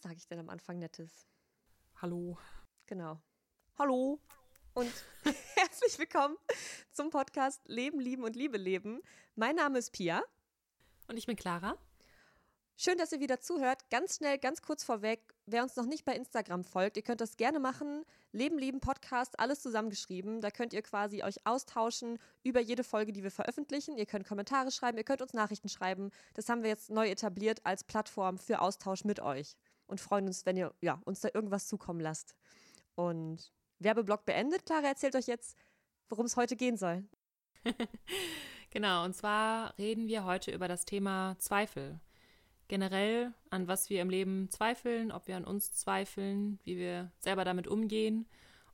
Was sage ich denn am Anfang Nettes? Hallo. Genau. Hallo. Und herzlich willkommen zum Podcast Leben, Lieben und Liebe leben. Mein Name ist Pia. Und ich bin Clara. Schön, dass ihr wieder zuhört. Ganz schnell, ganz kurz vorweg, wer uns noch nicht bei Instagram folgt, ihr könnt das gerne machen. Leben, Lieben, Podcast, alles zusammengeschrieben. Da könnt ihr quasi euch austauschen über jede Folge, die wir veröffentlichen. Ihr könnt Kommentare schreiben, ihr könnt uns Nachrichten schreiben. Das haben wir jetzt neu etabliert als Plattform für Austausch mit euch. Und freuen uns, wenn ihr ja, uns da irgendwas zukommen lasst. Und Werbeblock beendet. Clara erzählt euch jetzt, worum es heute gehen soll. genau, und zwar reden wir heute über das Thema Zweifel generell, an was wir im Leben zweifeln, ob wir an uns zweifeln, wie wir selber damit umgehen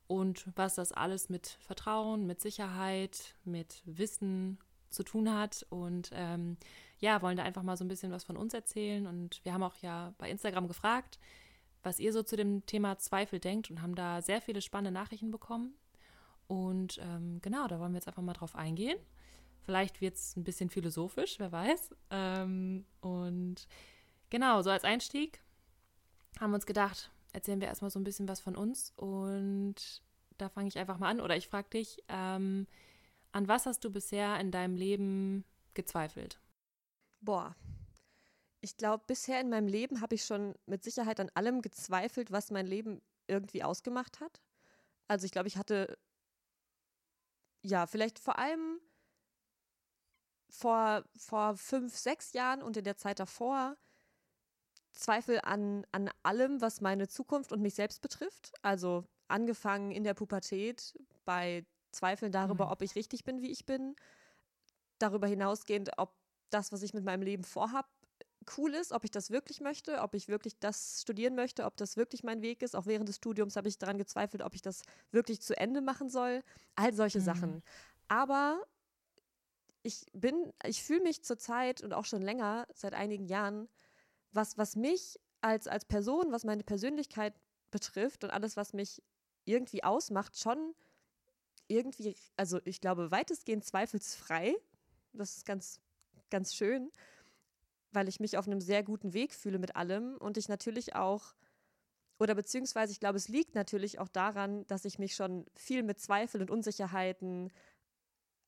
und was das alles mit Vertrauen, mit Sicherheit, mit Wissen zu tun hat. Und ähm, ja, wollen da einfach mal so ein bisschen was von uns erzählen. Und wir haben auch ja bei Instagram gefragt, was ihr so zu dem Thema Zweifel denkt und haben da sehr viele spannende Nachrichten bekommen. Und ähm, genau, da wollen wir jetzt einfach mal drauf eingehen. Vielleicht wird es ein bisschen philosophisch, wer weiß. Ähm, und genau, so als Einstieg haben wir uns gedacht, erzählen wir erstmal so ein bisschen was von uns. Und da fange ich einfach mal an. Oder ich frage dich, ähm, an was hast du bisher in deinem Leben gezweifelt? Boah. Ich glaube, bisher in meinem Leben habe ich schon mit Sicherheit an allem gezweifelt, was mein Leben irgendwie ausgemacht hat. Also ich glaube, ich hatte ja vielleicht vor allem vor, vor fünf, sechs Jahren und in der Zeit davor Zweifel an, an allem, was meine Zukunft und mich selbst betrifft. Also angefangen in der Pubertät bei Zweifeln darüber, mhm. ob ich richtig bin, wie ich bin. Darüber hinausgehend, ob das, was ich mit meinem Leben vorhab, cool ist, ob ich das wirklich möchte, ob ich wirklich das studieren möchte, ob das wirklich mein Weg ist. Auch während des Studiums habe ich daran gezweifelt, ob ich das wirklich zu Ende machen soll. All solche mhm. Sachen. Aber ich bin, ich fühle mich zurzeit und auch schon länger, seit einigen Jahren, was, was mich als, als Person, was meine Persönlichkeit betrifft und alles, was mich irgendwie ausmacht, schon irgendwie, also ich glaube, weitestgehend zweifelsfrei. Das ist ganz, ganz schön, weil ich mich auf einem sehr guten Weg fühle mit allem und ich natürlich auch, oder beziehungsweise ich glaube, es liegt natürlich auch daran, dass ich mich schon viel mit Zweifel und Unsicherheiten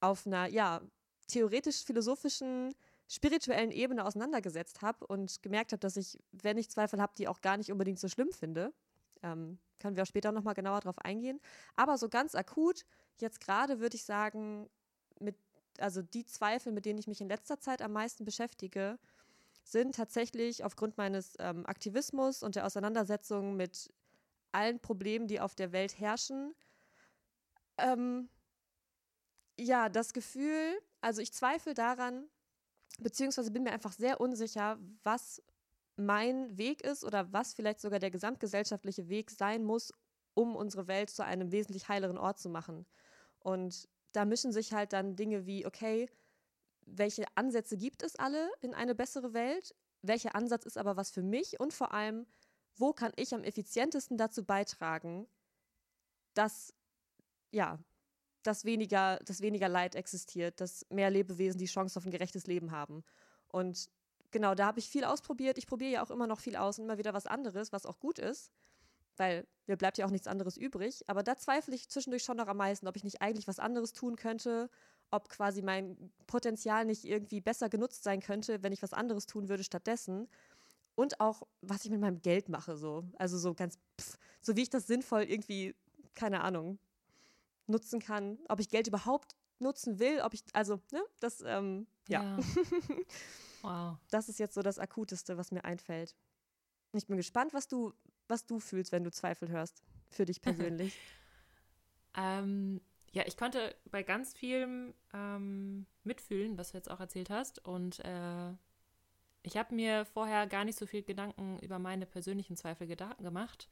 auf einer, ja, theoretisch-philosophischen, spirituellen Ebene auseinandergesetzt habe und gemerkt habe, dass ich, wenn ich Zweifel habe, die auch gar nicht unbedingt so schlimm finde. Ähm, können wir auch später nochmal genauer drauf eingehen. Aber so ganz akut, jetzt gerade würde ich sagen, mit, also die Zweifel, mit denen ich mich in letzter Zeit am meisten beschäftige, sind tatsächlich aufgrund meines ähm, Aktivismus und der Auseinandersetzung mit allen Problemen, die auf der Welt herrschen, ähm, ja, das Gefühl, also ich zweifle daran, beziehungsweise bin mir einfach sehr unsicher, was mein Weg ist oder was vielleicht sogar der gesamtgesellschaftliche Weg sein muss, um unsere Welt zu einem wesentlich heileren Ort zu machen. Und da mischen sich halt dann Dinge wie, okay, welche Ansätze gibt es alle in eine bessere Welt? Welcher Ansatz ist aber was für mich? Und vor allem, wo kann ich am effizientesten dazu beitragen, dass ja, dass weniger, dass weniger Leid existiert, dass mehr Lebewesen die Chance auf ein gerechtes Leben haben. Und genau, da habe ich viel ausprobiert. Ich probiere ja auch immer noch viel aus und immer wieder was anderes, was auch gut ist, weil mir bleibt ja auch nichts anderes übrig. Aber da zweifle ich zwischendurch schon noch am meisten, ob ich nicht eigentlich was anderes tun könnte, ob quasi mein Potenzial nicht irgendwie besser genutzt sein könnte, wenn ich was anderes tun würde stattdessen. Und auch, was ich mit meinem Geld mache, so. Also so ganz, pff, so wie ich das sinnvoll irgendwie, keine Ahnung, nutzen kann, ob ich Geld überhaupt nutzen will, ob ich, also, ne, das, ähm, ja. ja. wow. Das ist jetzt so das Akuteste, was mir einfällt. Ich bin gespannt, was du, was du fühlst, wenn du Zweifel hörst, für dich persönlich. ähm, ja, ich konnte bei ganz vielem ähm, mitfühlen, was du jetzt auch erzählt hast. Und äh, ich habe mir vorher gar nicht so viel Gedanken über meine persönlichen Zweifel gemacht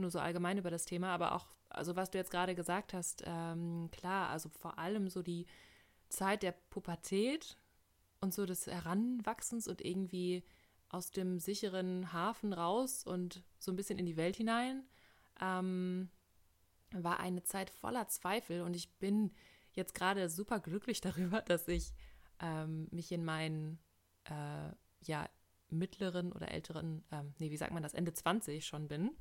nur so allgemein über das Thema, aber auch, also was du jetzt gerade gesagt hast, ähm, klar, also vor allem so die Zeit der Pubertät und so des Heranwachsens und irgendwie aus dem sicheren Hafen raus und so ein bisschen in die Welt hinein, ähm, war eine Zeit voller Zweifel und ich bin jetzt gerade super glücklich darüber, dass ich ähm, mich in meinen, äh, ja, mittleren oder älteren, ähm, nee, wie sagt man das, Ende 20 schon bin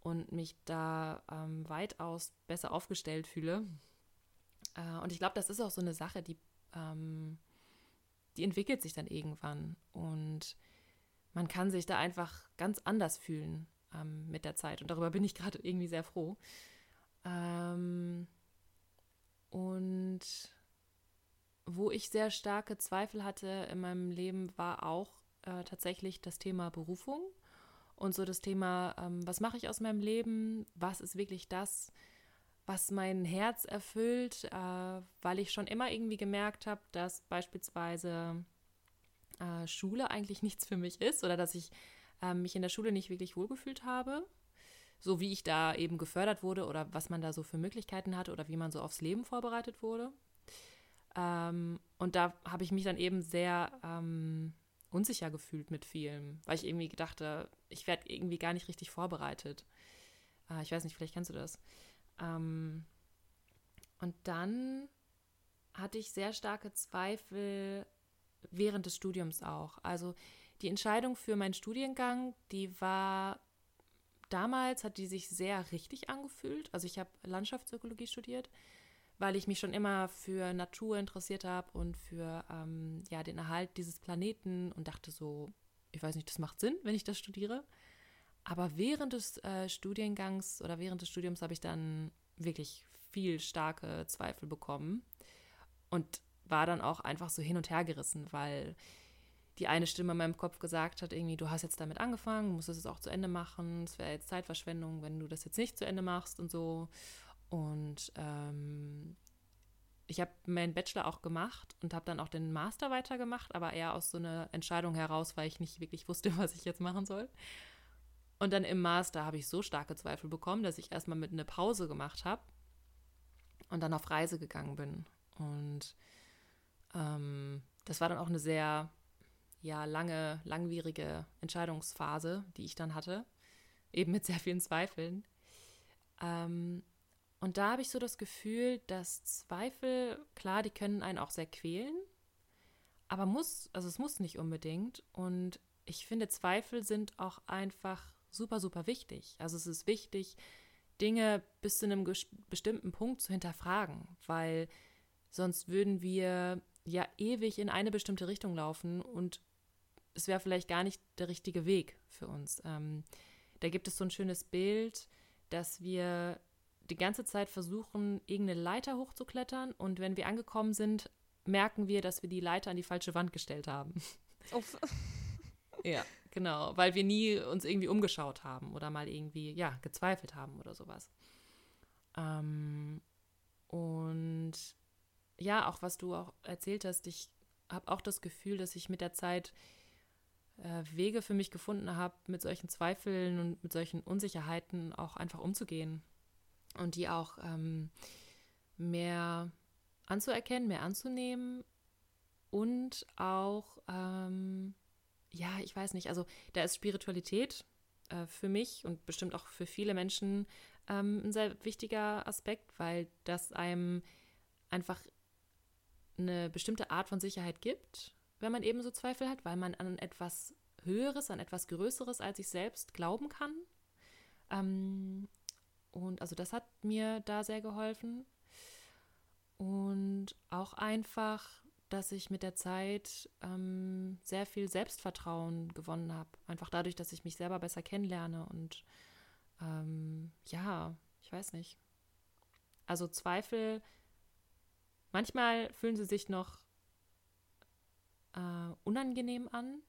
und mich da ähm, weitaus besser aufgestellt fühle. Äh, und ich glaube, das ist auch so eine Sache, die, ähm, die entwickelt sich dann irgendwann. Und man kann sich da einfach ganz anders fühlen ähm, mit der Zeit. Und darüber bin ich gerade irgendwie sehr froh. Ähm, und wo ich sehr starke Zweifel hatte in meinem Leben, war auch äh, tatsächlich das Thema Berufung und so das Thema, ähm, was mache ich aus meinem Leben? Was ist wirklich das, was mein Herz erfüllt? Äh, weil ich schon immer irgendwie gemerkt habe, dass beispielsweise äh, Schule eigentlich nichts für mich ist oder dass ich äh, mich in der Schule nicht wirklich wohlgefühlt habe. So wie ich da eben gefördert wurde oder was man da so für Möglichkeiten hatte oder wie man so aufs Leben vorbereitet wurde. Ähm, und da habe ich mich dann eben sehr ähm, unsicher gefühlt mit vielem, weil ich irgendwie dachte, ich werde irgendwie gar nicht richtig vorbereitet. Äh, ich weiß nicht, vielleicht kennst du das. Ähm, und dann hatte ich sehr starke Zweifel während des Studiums auch. Also die Entscheidung für meinen Studiengang, die war damals, hat die sich sehr richtig angefühlt. Also ich habe Landschaftsökologie studiert, weil ich mich schon immer für Natur interessiert habe und für ähm, ja, den Erhalt dieses Planeten und dachte so, ich weiß nicht, das macht Sinn, wenn ich das studiere. Aber während des äh, Studiengangs oder während des Studiums habe ich dann wirklich viel starke Zweifel bekommen und war dann auch einfach so hin und her gerissen, weil die eine Stimme in meinem Kopf gesagt hat, irgendwie, du hast jetzt damit angefangen, musst es auch zu Ende machen, es wäre jetzt Zeitverschwendung, wenn du das jetzt nicht zu Ende machst und so. Und ähm, ich habe meinen Bachelor auch gemacht und habe dann auch den Master weitergemacht, aber eher aus so einer Entscheidung heraus, weil ich nicht wirklich wusste, was ich jetzt machen soll. Und dann im Master habe ich so starke Zweifel bekommen, dass ich erstmal mit einer Pause gemacht habe und dann auf Reise gegangen bin. Und ähm, das war dann auch eine sehr ja, lange, langwierige Entscheidungsphase, die ich dann hatte, eben mit sehr vielen Zweifeln. Ähm, und da habe ich so das Gefühl, dass Zweifel, klar, die können einen auch sehr quälen, aber muss, also es muss nicht unbedingt. Und ich finde, Zweifel sind auch einfach super, super wichtig. Also es ist wichtig, Dinge bis zu einem bestimmten Punkt zu hinterfragen, weil sonst würden wir ja ewig in eine bestimmte Richtung laufen und es wäre vielleicht gar nicht der richtige Weg für uns. Ähm, da gibt es so ein schönes Bild, dass wir die ganze Zeit versuchen, irgendeine Leiter hochzuklettern und wenn wir angekommen sind, merken wir, dass wir die Leiter an die falsche Wand gestellt haben. Uff. ja, genau, weil wir nie uns irgendwie umgeschaut haben oder mal irgendwie, ja, gezweifelt haben oder sowas. Ähm, und ja, auch was du auch erzählt hast, ich habe auch das Gefühl, dass ich mit der Zeit äh, Wege für mich gefunden habe, mit solchen Zweifeln und mit solchen Unsicherheiten auch einfach umzugehen und die auch ähm, mehr anzuerkennen, mehr anzunehmen und auch, ähm, ja, ich weiß nicht, also da ist Spiritualität äh, für mich und bestimmt auch für viele Menschen ähm, ein sehr wichtiger Aspekt, weil das einem einfach eine bestimmte Art von Sicherheit gibt, wenn man eben so Zweifel hat, weil man an etwas Höheres, an etwas Größeres als sich selbst glauben kann. Ähm, und also das hat mir da sehr geholfen. Und auch einfach, dass ich mit der Zeit ähm, sehr viel Selbstvertrauen gewonnen habe. Einfach dadurch, dass ich mich selber besser kennenlerne. Und ähm, ja, ich weiß nicht. Also Zweifel Manchmal fühlen sie sich noch äh, unangenehm an.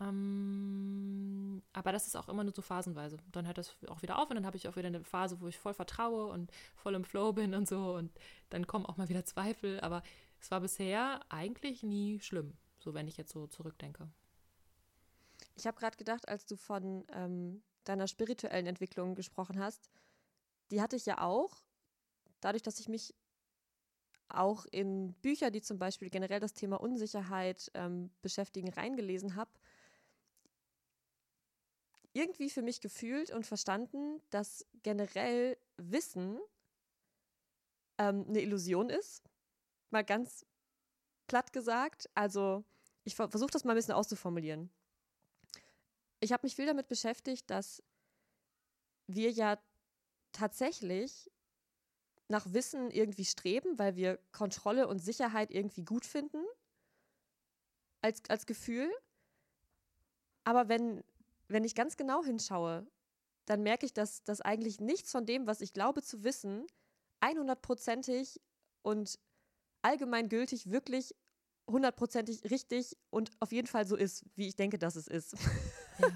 Ähm, aber das ist auch immer nur so phasenweise. Dann hört das auch wieder auf und dann habe ich auch wieder eine Phase, wo ich voll vertraue und voll im Flow bin und so. Und dann kommen auch mal wieder Zweifel. Aber es war bisher eigentlich nie schlimm, so wenn ich jetzt so zurückdenke. Ich habe gerade gedacht, als du von ähm, deiner spirituellen Entwicklung gesprochen hast, die hatte ich ja auch. Dadurch, dass ich mich auch in Bücher, die zum Beispiel generell das Thema Unsicherheit ähm, beschäftigen, reingelesen habe, irgendwie für mich gefühlt und verstanden, dass generell Wissen ähm, eine Illusion ist. Mal ganz platt gesagt. Also ich versuche das mal ein bisschen auszuformulieren. ich habe mich viel damit beschäftigt, dass wir ja tatsächlich nach Wissen irgendwie streben, weil wir Kontrolle und Sicherheit irgendwie gut finden als, als Gefühl. Aber wenn, wenn ich ganz genau hinschaue, dann merke ich, dass, dass eigentlich nichts von dem, was ich glaube zu wissen, 100%ig und allgemeingültig wirklich hundertprozentig richtig und auf jeden Fall so ist, wie ich denke, dass es ist. Ja.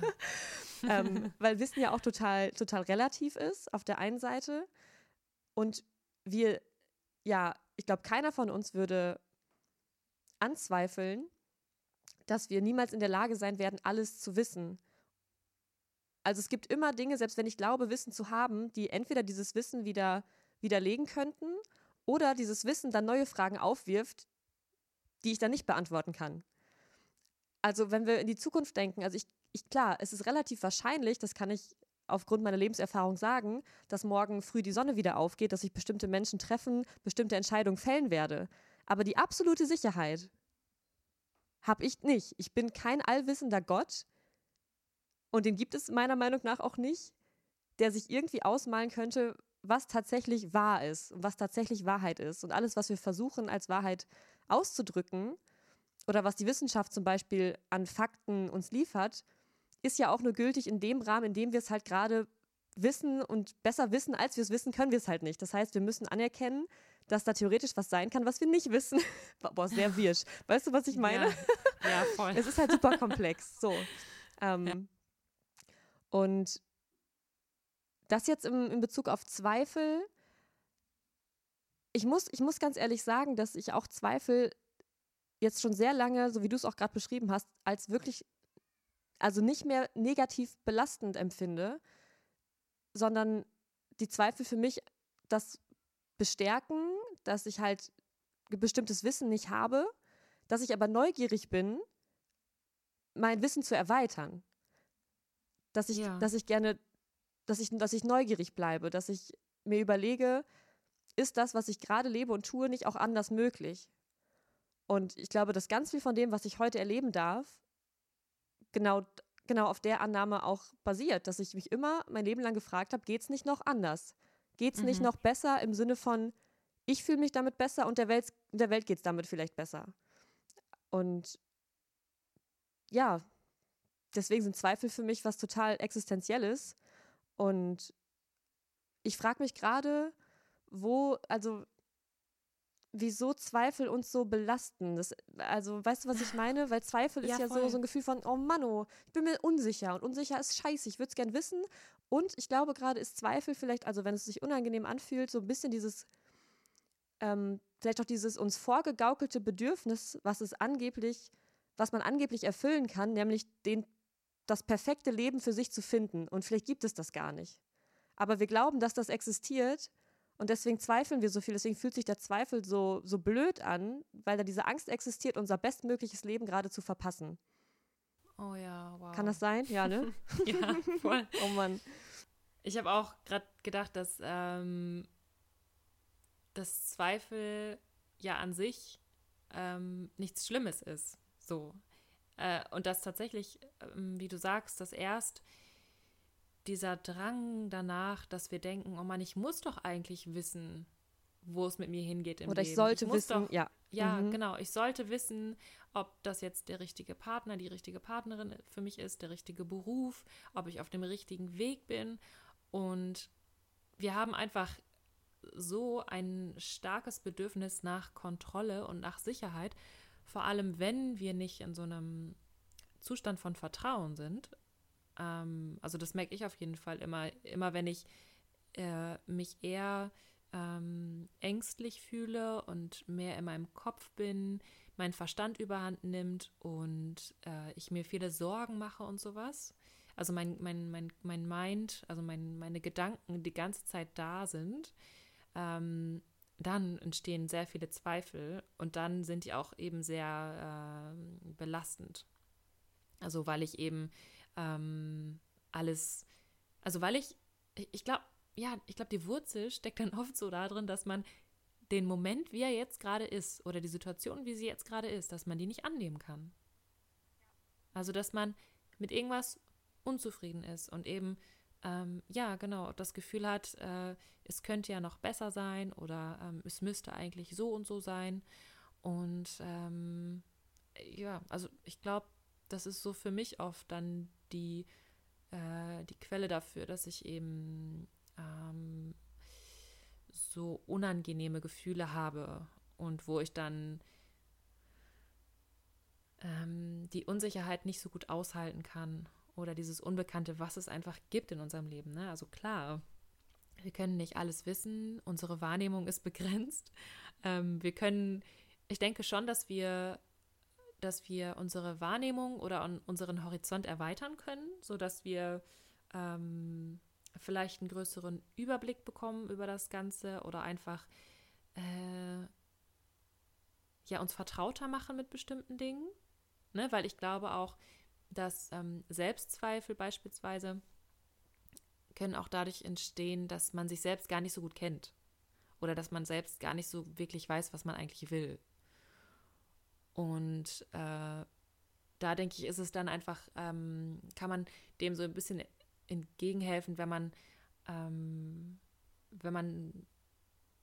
ähm, weil Wissen ja auch total, total relativ ist auf der einen Seite. Und wir, ja, ich glaube, keiner von uns würde anzweifeln, dass wir niemals in der Lage sein werden, alles zu wissen. Also es gibt immer Dinge, selbst wenn ich glaube, Wissen zu haben, die entweder dieses Wissen wieder widerlegen könnten oder dieses Wissen dann neue Fragen aufwirft, die ich dann nicht beantworten kann. Also wenn wir in die Zukunft denken, also ich, ich klar, es ist relativ wahrscheinlich, das kann ich aufgrund meiner Lebenserfahrung sagen, dass morgen früh die Sonne wieder aufgeht, dass ich bestimmte Menschen treffen, bestimmte Entscheidungen fällen werde. Aber die absolute Sicherheit habe ich nicht. Ich bin kein allwissender Gott und den gibt es meiner Meinung nach auch nicht, der sich irgendwie ausmalen könnte, was tatsächlich wahr ist und was tatsächlich Wahrheit ist. Und alles, was wir versuchen als Wahrheit auszudrücken oder was die Wissenschaft zum Beispiel an Fakten uns liefert, ist ja auch nur gültig in dem Rahmen, in dem wir es halt gerade wissen und besser wissen, als wir es wissen, können wir es halt nicht. Das heißt, wir müssen anerkennen, dass da theoretisch was sein kann, was wir nicht wissen. Boah, sehr wirsch. Weißt du, was ich meine? Ja, ja voll. es ist halt super komplex. So. Ähm, ja. Und das jetzt im, in Bezug auf Zweifel ich muss, ich muss ganz ehrlich sagen, dass ich auch Zweifel jetzt schon sehr lange, so wie du es auch gerade beschrieben hast, als wirklich, also nicht mehr negativ belastend empfinde, sondern die Zweifel für mich das bestärken, dass ich halt bestimmtes Wissen nicht habe, dass ich aber neugierig bin, mein Wissen zu erweitern. Dass ich, ja. dass ich gerne, dass ich, dass ich neugierig bleibe, dass ich mir überlege, ist das, was ich gerade lebe und tue, nicht auch anders möglich? Und ich glaube, dass ganz viel von dem, was ich heute erleben darf, genau, genau auf der Annahme auch basiert, dass ich mich immer mein Leben lang gefragt habe, geht es nicht noch anders? Geht es mhm. nicht noch besser im Sinne von, ich fühle mich damit besser und der Welt, der Welt geht es damit vielleicht besser? Und ja, deswegen sind Zweifel für mich was total Existenzielles. Und ich frage mich gerade, wo, also wieso Zweifel uns so belasten. Das, also, weißt du, was ich meine? Weil Zweifel ja, ist ja so, so ein Gefühl von, oh Mann, oh, ich bin mir unsicher und unsicher ist scheiße, ich würde es gern wissen. Und ich glaube, gerade ist Zweifel vielleicht, also wenn es sich unangenehm anfühlt, so ein bisschen dieses, ähm, vielleicht auch dieses uns vorgegaukelte Bedürfnis, was es angeblich, was man angeblich erfüllen kann, nämlich den, das perfekte Leben für sich zu finden. Und vielleicht gibt es das gar nicht. Aber wir glauben, dass das existiert und deswegen zweifeln wir so viel. Deswegen fühlt sich der Zweifel so, so blöd an, weil da diese Angst existiert, unser bestmögliches Leben gerade zu verpassen. Oh ja, wow. Kann das sein? Ja, ne? ja, voll. oh Mann. Ich habe auch gerade gedacht, dass, ähm, dass Zweifel ja an sich ähm, nichts Schlimmes ist. So. Äh, und dass tatsächlich, ähm, wie du sagst, dass erst dieser Drang danach, dass wir denken, oh Mann, ich muss doch eigentlich wissen, wo es mit mir hingeht im Oder Leben. ich sollte ich wissen, doch, ja. Ja, mhm. genau. Ich sollte wissen, ob das jetzt der richtige Partner, die richtige Partnerin für mich ist, der richtige Beruf, ob ich auf dem richtigen Weg bin. Und wir haben einfach so ein starkes Bedürfnis nach Kontrolle und nach Sicherheit, vor allem wenn wir nicht in so einem Zustand von Vertrauen sind ähm, also das merke ich auf jeden Fall immer, immer wenn ich äh, mich eher ähm, ängstlich fühle und mehr in meinem Kopf bin, mein Verstand überhand nimmt und äh, ich mir viele Sorgen mache und sowas. Also mein, mein, mein, mein Mind, also mein, meine Gedanken die ganze Zeit da sind, ähm, dann entstehen sehr viele Zweifel und dann sind die auch eben sehr äh, belastend. Also weil ich eben ähm, alles, also weil ich, ich glaube, ja, ich glaube, die Wurzel steckt dann oft so darin, dass man den Moment, wie er jetzt gerade ist, oder die Situation, wie sie jetzt gerade ist, dass man die nicht annehmen kann. Also, dass man mit irgendwas unzufrieden ist und eben, ähm, ja, genau, das Gefühl hat, äh, es könnte ja noch besser sein oder ähm, es müsste eigentlich so und so sein. Und ähm, ja, also ich glaube, das ist so für mich oft dann die, äh, die Quelle dafür, dass ich eben ähm, so unangenehme Gefühle habe und wo ich dann ähm, die Unsicherheit nicht so gut aushalten kann oder dieses Unbekannte, was es einfach gibt in unserem Leben. Ne? Also klar, wir können nicht alles wissen, unsere Wahrnehmung ist begrenzt. Ähm, wir können, ich denke schon, dass wir, dass wir unsere Wahrnehmung oder unseren Horizont erweitern können, sodass wir ähm, vielleicht einen größeren Überblick bekommen über das Ganze oder einfach äh, ja uns vertrauter machen mit bestimmten Dingen. Ne? Weil ich glaube auch, dass ähm, Selbstzweifel beispielsweise können auch dadurch entstehen, dass man sich selbst gar nicht so gut kennt. Oder dass man selbst gar nicht so wirklich weiß, was man eigentlich will. Und äh, da denke ich, ist es dann einfach, ähm, kann man dem so ein bisschen entgegenhelfen, wenn man, ähm, wenn man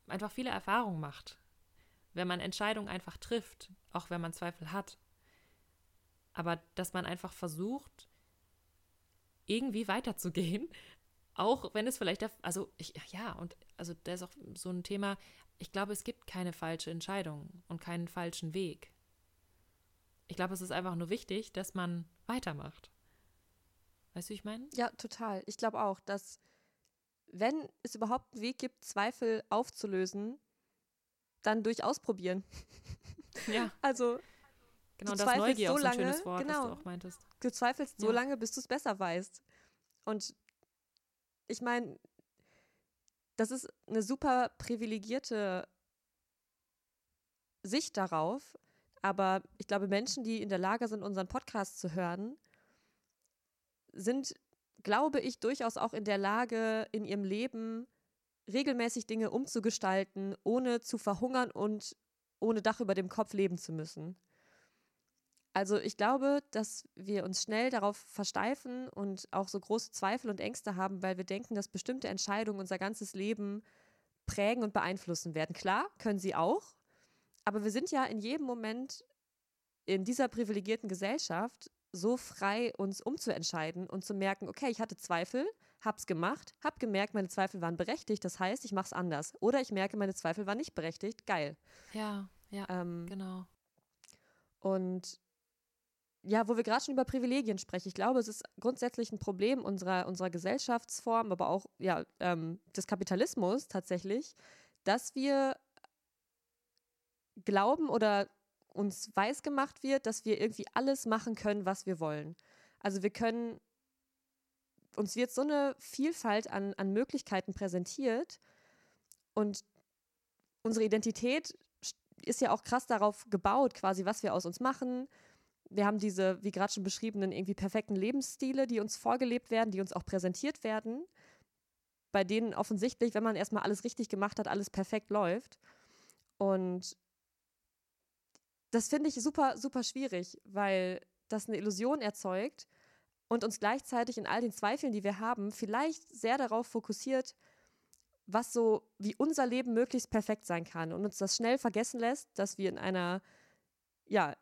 einfach viele Erfahrungen macht. Wenn man Entscheidungen einfach trifft, auch wenn man Zweifel hat. Aber dass man einfach versucht, irgendwie weiterzugehen, auch wenn es vielleicht, also ich, ja, und also da ist auch so ein Thema, ich glaube, es gibt keine falsche Entscheidung und keinen falschen Weg. Ich glaube, es ist einfach nur wichtig, dass man weitermacht. Weißt du, wie ich meine? Ja, total. Ich glaube auch, dass wenn es überhaupt einen Weg gibt, Zweifel aufzulösen, dann durch Ausprobieren. Ja. Also genau, das Neugier so lange, ein schönes Wort, genau, was du auch meintest. Du zweifelst ja. so lange, bis du es besser weißt. Und ich meine, das ist eine super privilegierte Sicht darauf, aber ich glaube, Menschen, die in der Lage sind, unseren Podcast zu hören, sind, glaube ich, durchaus auch in der Lage, in ihrem Leben regelmäßig Dinge umzugestalten, ohne zu verhungern und ohne Dach über dem Kopf leben zu müssen. Also ich glaube, dass wir uns schnell darauf versteifen und auch so große Zweifel und Ängste haben, weil wir denken, dass bestimmte Entscheidungen unser ganzes Leben prägen und beeinflussen werden. Klar, können sie auch, aber wir sind ja in jedem Moment in dieser privilegierten Gesellschaft so frei, uns umzuentscheiden und zu merken, okay, ich hatte Zweifel, hab's gemacht, hab gemerkt, meine Zweifel waren berechtigt, das heißt, ich mach's anders. Oder ich merke, meine Zweifel waren nicht berechtigt, geil. Ja, ja, ähm, genau. Und ja, wo wir gerade schon über Privilegien sprechen, ich glaube, es ist grundsätzlich ein Problem unserer, unserer Gesellschaftsform, aber auch ja, ähm, des Kapitalismus tatsächlich, dass wir glauben oder uns weiß gemacht wird, dass wir irgendwie alles machen können, was wir wollen. Also wir können, uns wird so eine Vielfalt an, an Möglichkeiten präsentiert und unsere Identität ist ja auch krass darauf gebaut, quasi, was wir aus uns machen. Wir haben diese, wie gerade schon beschriebenen, irgendwie perfekten Lebensstile, die uns vorgelebt werden, die uns auch präsentiert werden, bei denen offensichtlich, wenn man erstmal alles richtig gemacht hat, alles perfekt läuft. Und das finde ich super, super schwierig, weil das eine Illusion erzeugt und uns gleichzeitig in all den Zweifeln, die wir haben, vielleicht sehr darauf fokussiert, was so, wie unser Leben möglichst perfekt sein kann und uns das schnell vergessen lässt, dass wir in einer, ja,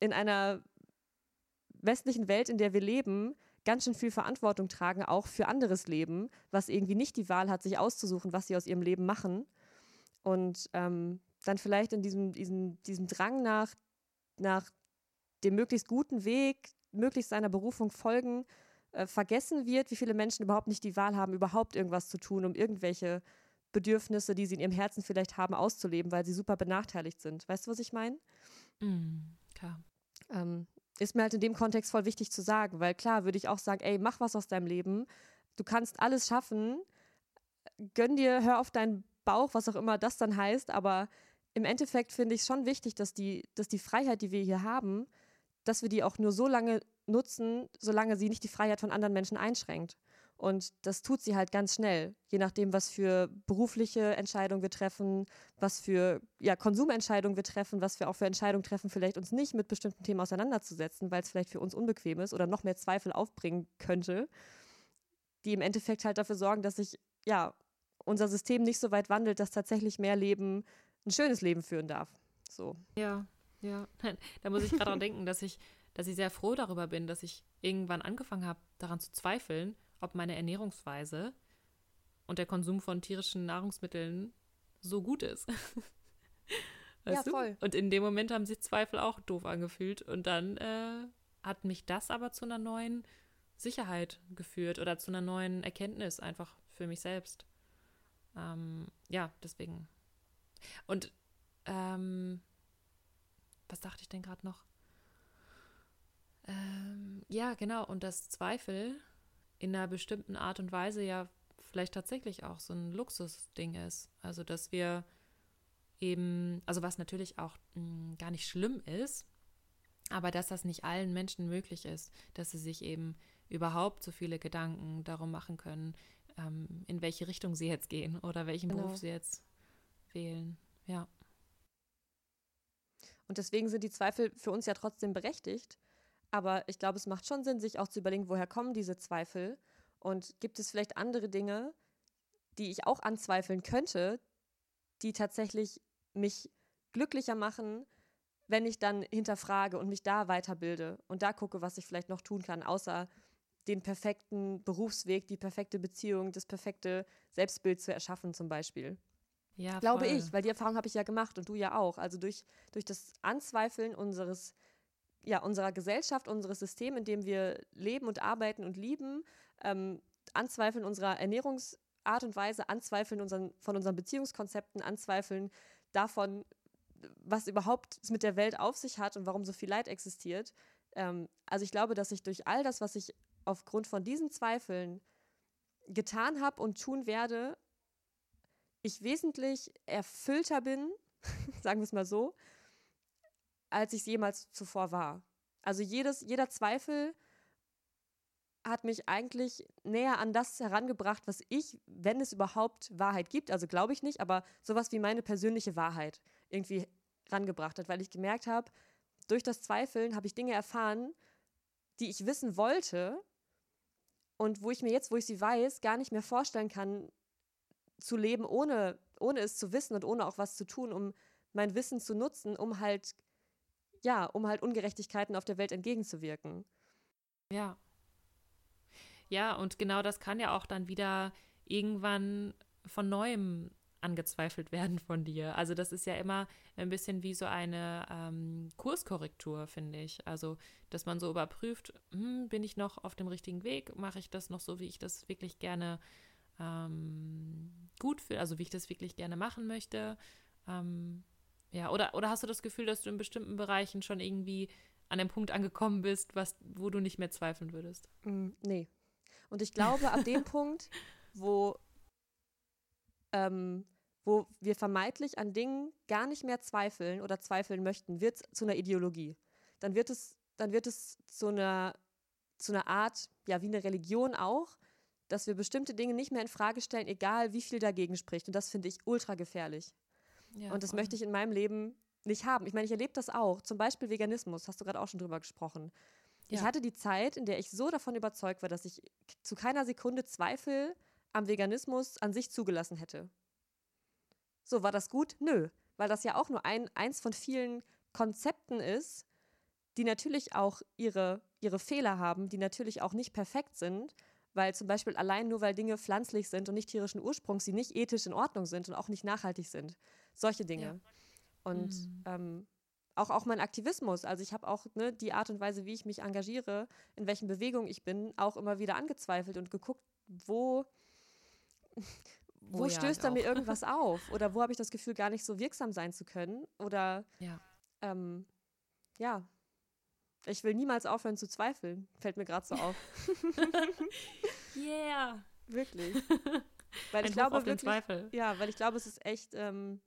in einer westlichen Welt, in der wir leben, ganz schön viel Verantwortung tragen, auch für anderes Leben, was irgendwie nicht die Wahl hat, sich auszusuchen, was sie aus ihrem Leben machen. Und ähm, dann vielleicht in diesem, diesem, diesem Drang nach, nach dem möglichst guten Weg, möglichst seiner Berufung folgen, äh, vergessen wird, wie viele Menschen überhaupt nicht die Wahl haben, überhaupt irgendwas zu tun, um irgendwelche Bedürfnisse, die sie in ihrem Herzen vielleicht haben, auszuleben, weil sie super benachteiligt sind. Weißt du, was ich meine? Mm, klar. Ähm, ist mir halt in dem Kontext voll wichtig zu sagen, weil klar würde ich auch sagen, ey, mach was aus deinem Leben. Du kannst alles schaffen. Gönn dir, hör auf deinen Bauch, was auch immer das dann heißt, aber im Endeffekt finde ich es schon wichtig, dass die, dass die Freiheit, die wir hier haben, dass wir die auch nur so lange nutzen, solange sie nicht die Freiheit von anderen Menschen einschränkt. Und das tut sie halt ganz schnell, je nachdem, was für berufliche Entscheidungen wir treffen, was für ja, Konsumentscheidungen wir treffen, was wir auch für Entscheidungen treffen, vielleicht uns nicht mit bestimmten Themen auseinanderzusetzen, weil es vielleicht für uns unbequem ist oder noch mehr Zweifel aufbringen könnte, die im Endeffekt halt dafür sorgen, dass sich ja unser System nicht so weit wandelt, dass tatsächlich mehr Leben ein schönes Leben führen darf. So. Ja, ja. Da muss ich gerade daran denken, dass ich, dass ich sehr froh darüber bin, dass ich irgendwann angefangen habe, daran zu zweifeln, ob meine Ernährungsweise und der Konsum von tierischen Nahrungsmitteln so gut ist. weißt ja, voll. Du? Und in dem Moment haben sich Zweifel auch doof angefühlt. Und dann äh, hat mich das aber zu einer neuen Sicherheit geführt oder zu einer neuen Erkenntnis einfach für mich selbst. Ähm, ja, deswegen. Und ähm, was dachte ich denn gerade noch? Ähm, ja, genau. Und das Zweifel in einer bestimmten Art und Weise ja vielleicht tatsächlich auch so ein Luxusding ist. Also, dass wir eben, also was natürlich auch mh, hm, gar nicht schlimm ist, aber dass das nicht allen Menschen möglich ist, dass sie sich eben überhaupt so viele Gedanken darum machen können, ähm, in welche Richtung sie jetzt gehen oder welchen genau. Beruf sie jetzt wählen. Ja. Und deswegen sind die Zweifel für uns ja trotzdem berechtigt. Aber ich glaube, es macht schon Sinn, sich auch zu überlegen, woher kommen diese Zweifel und gibt es vielleicht andere Dinge, die ich auch anzweifeln könnte, die tatsächlich mich glücklicher machen, wenn ich dann hinterfrage und mich da weiterbilde und da gucke, was ich vielleicht noch tun kann, außer den perfekten Berufsweg, die perfekte Beziehung, das perfekte Selbstbild zu erschaffen zum Beispiel. Ja, Glaube ich, weil die Erfahrung habe ich ja gemacht und du ja auch. Also durch, durch das Anzweifeln unseres, ja, unserer Gesellschaft, unseres Systems, in dem wir leben und arbeiten und lieben, ähm, Anzweifeln unserer Ernährungsart und Weise, Anzweifeln unseren, von unseren Beziehungskonzepten, Anzweifeln davon, was überhaupt es mit der Welt auf sich hat und warum so viel Leid existiert. Ähm, also ich glaube, dass ich durch all das, was ich aufgrund von diesen Zweifeln getan habe und tun werde, ich wesentlich erfüllter bin, sagen wir es mal so, als ich es jemals zuvor war. Also jedes, jeder Zweifel hat mich eigentlich näher an das herangebracht, was ich, wenn es überhaupt Wahrheit gibt, also glaube ich nicht, aber sowas wie meine persönliche Wahrheit irgendwie rangebracht hat, weil ich gemerkt habe, durch das Zweifeln habe ich Dinge erfahren, die ich wissen wollte, und wo ich mir jetzt, wo ich sie weiß, gar nicht mehr vorstellen kann, zu leben, ohne, ohne es zu wissen und ohne auch was zu tun, um mein Wissen zu nutzen, um halt, ja, um halt Ungerechtigkeiten auf der Welt entgegenzuwirken. Ja. Ja, und genau das kann ja auch dann wieder irgendwann von neuem angezweifelt werden von dir. Also das ist ja immer ein bisschen wie so eine ähm, Kurskorrektur, finde ich. Also, dass man so überprüft, hm, bin ich noch auf dem richtigen Weg? Mache ich das noch so, wie ich das wirklich gerne ähm, gut finde, also wie ich das wirklich gerne machen möchte? Ähm, ja, oder, oder hast du das Gefühl, dass du in bestimmten Bereichen schon irgendwie an dem Punkt angekommen bist, was, wo du nicht mehr zweifeln würdest? Mm, nee. Und ich glaube, ab dem Punkt, wo ähm, wo wir vermeintlich an Dingen gar nicht mehr zweifeln oder zweifeln möchten, wird es zu einer Ideologie. Dann wird es, dann wird es zu einer, zu einer Art, ja, wie eine Religion auch, dass wir bestimmte Dinge nicht mehr in Frage stellen, egal wie viel dagegen spricht. Und das finde ich ultra gefährlich. Ja, und das voll. möchte ich in meinem Leben nicht haben. Ich meine, ich erlebe das auch. Zum Beispiel Veganismus, hast du gerade auch schon drüber gesprochen. Ja. Ich hatte die Zeit, in der ich so davon überzeugt war, dass ich zu keiner Sekunde Zweifel am Veganismus an sich zugelassen hätte. So, war das gut? Nö, weil das ja auch nur ein, eins von vielen Konzepten ist, die natürlich auch ihre, ihre Fehler haben, die natürlich auch nicht perfekt sind, weil zum Beispiel allein nur weil Dinge pflanzlich sind und nicht tierischen Ursprungs, sie nicht ethisch in Ordnung sind und auch nicht nachhaltig sind. Solche Dinge. Ja. Und mhm. ähm, auch, auch mein Aktivismus, also ich habe auch ne, die Art und Weise, wie ich mich engagiere, in welchen Bewegungen ich bin, auch immer wieder angezweifelt und geguckt, wo, wo oh, stößt ja, da mir irgendwas auf? Oder wo habe ich das Gefühl, gar nicht so wirksam sein zu können? Oder ja. Ähm, ja. Ich will niemals aufhören zu zweifeln. Fällt mir gerade so auf. yeah. Wirklich. Weil Ein ich glaube wirklich, Zweifel. Ja, weil ich glaube, es ist echt. Ähm,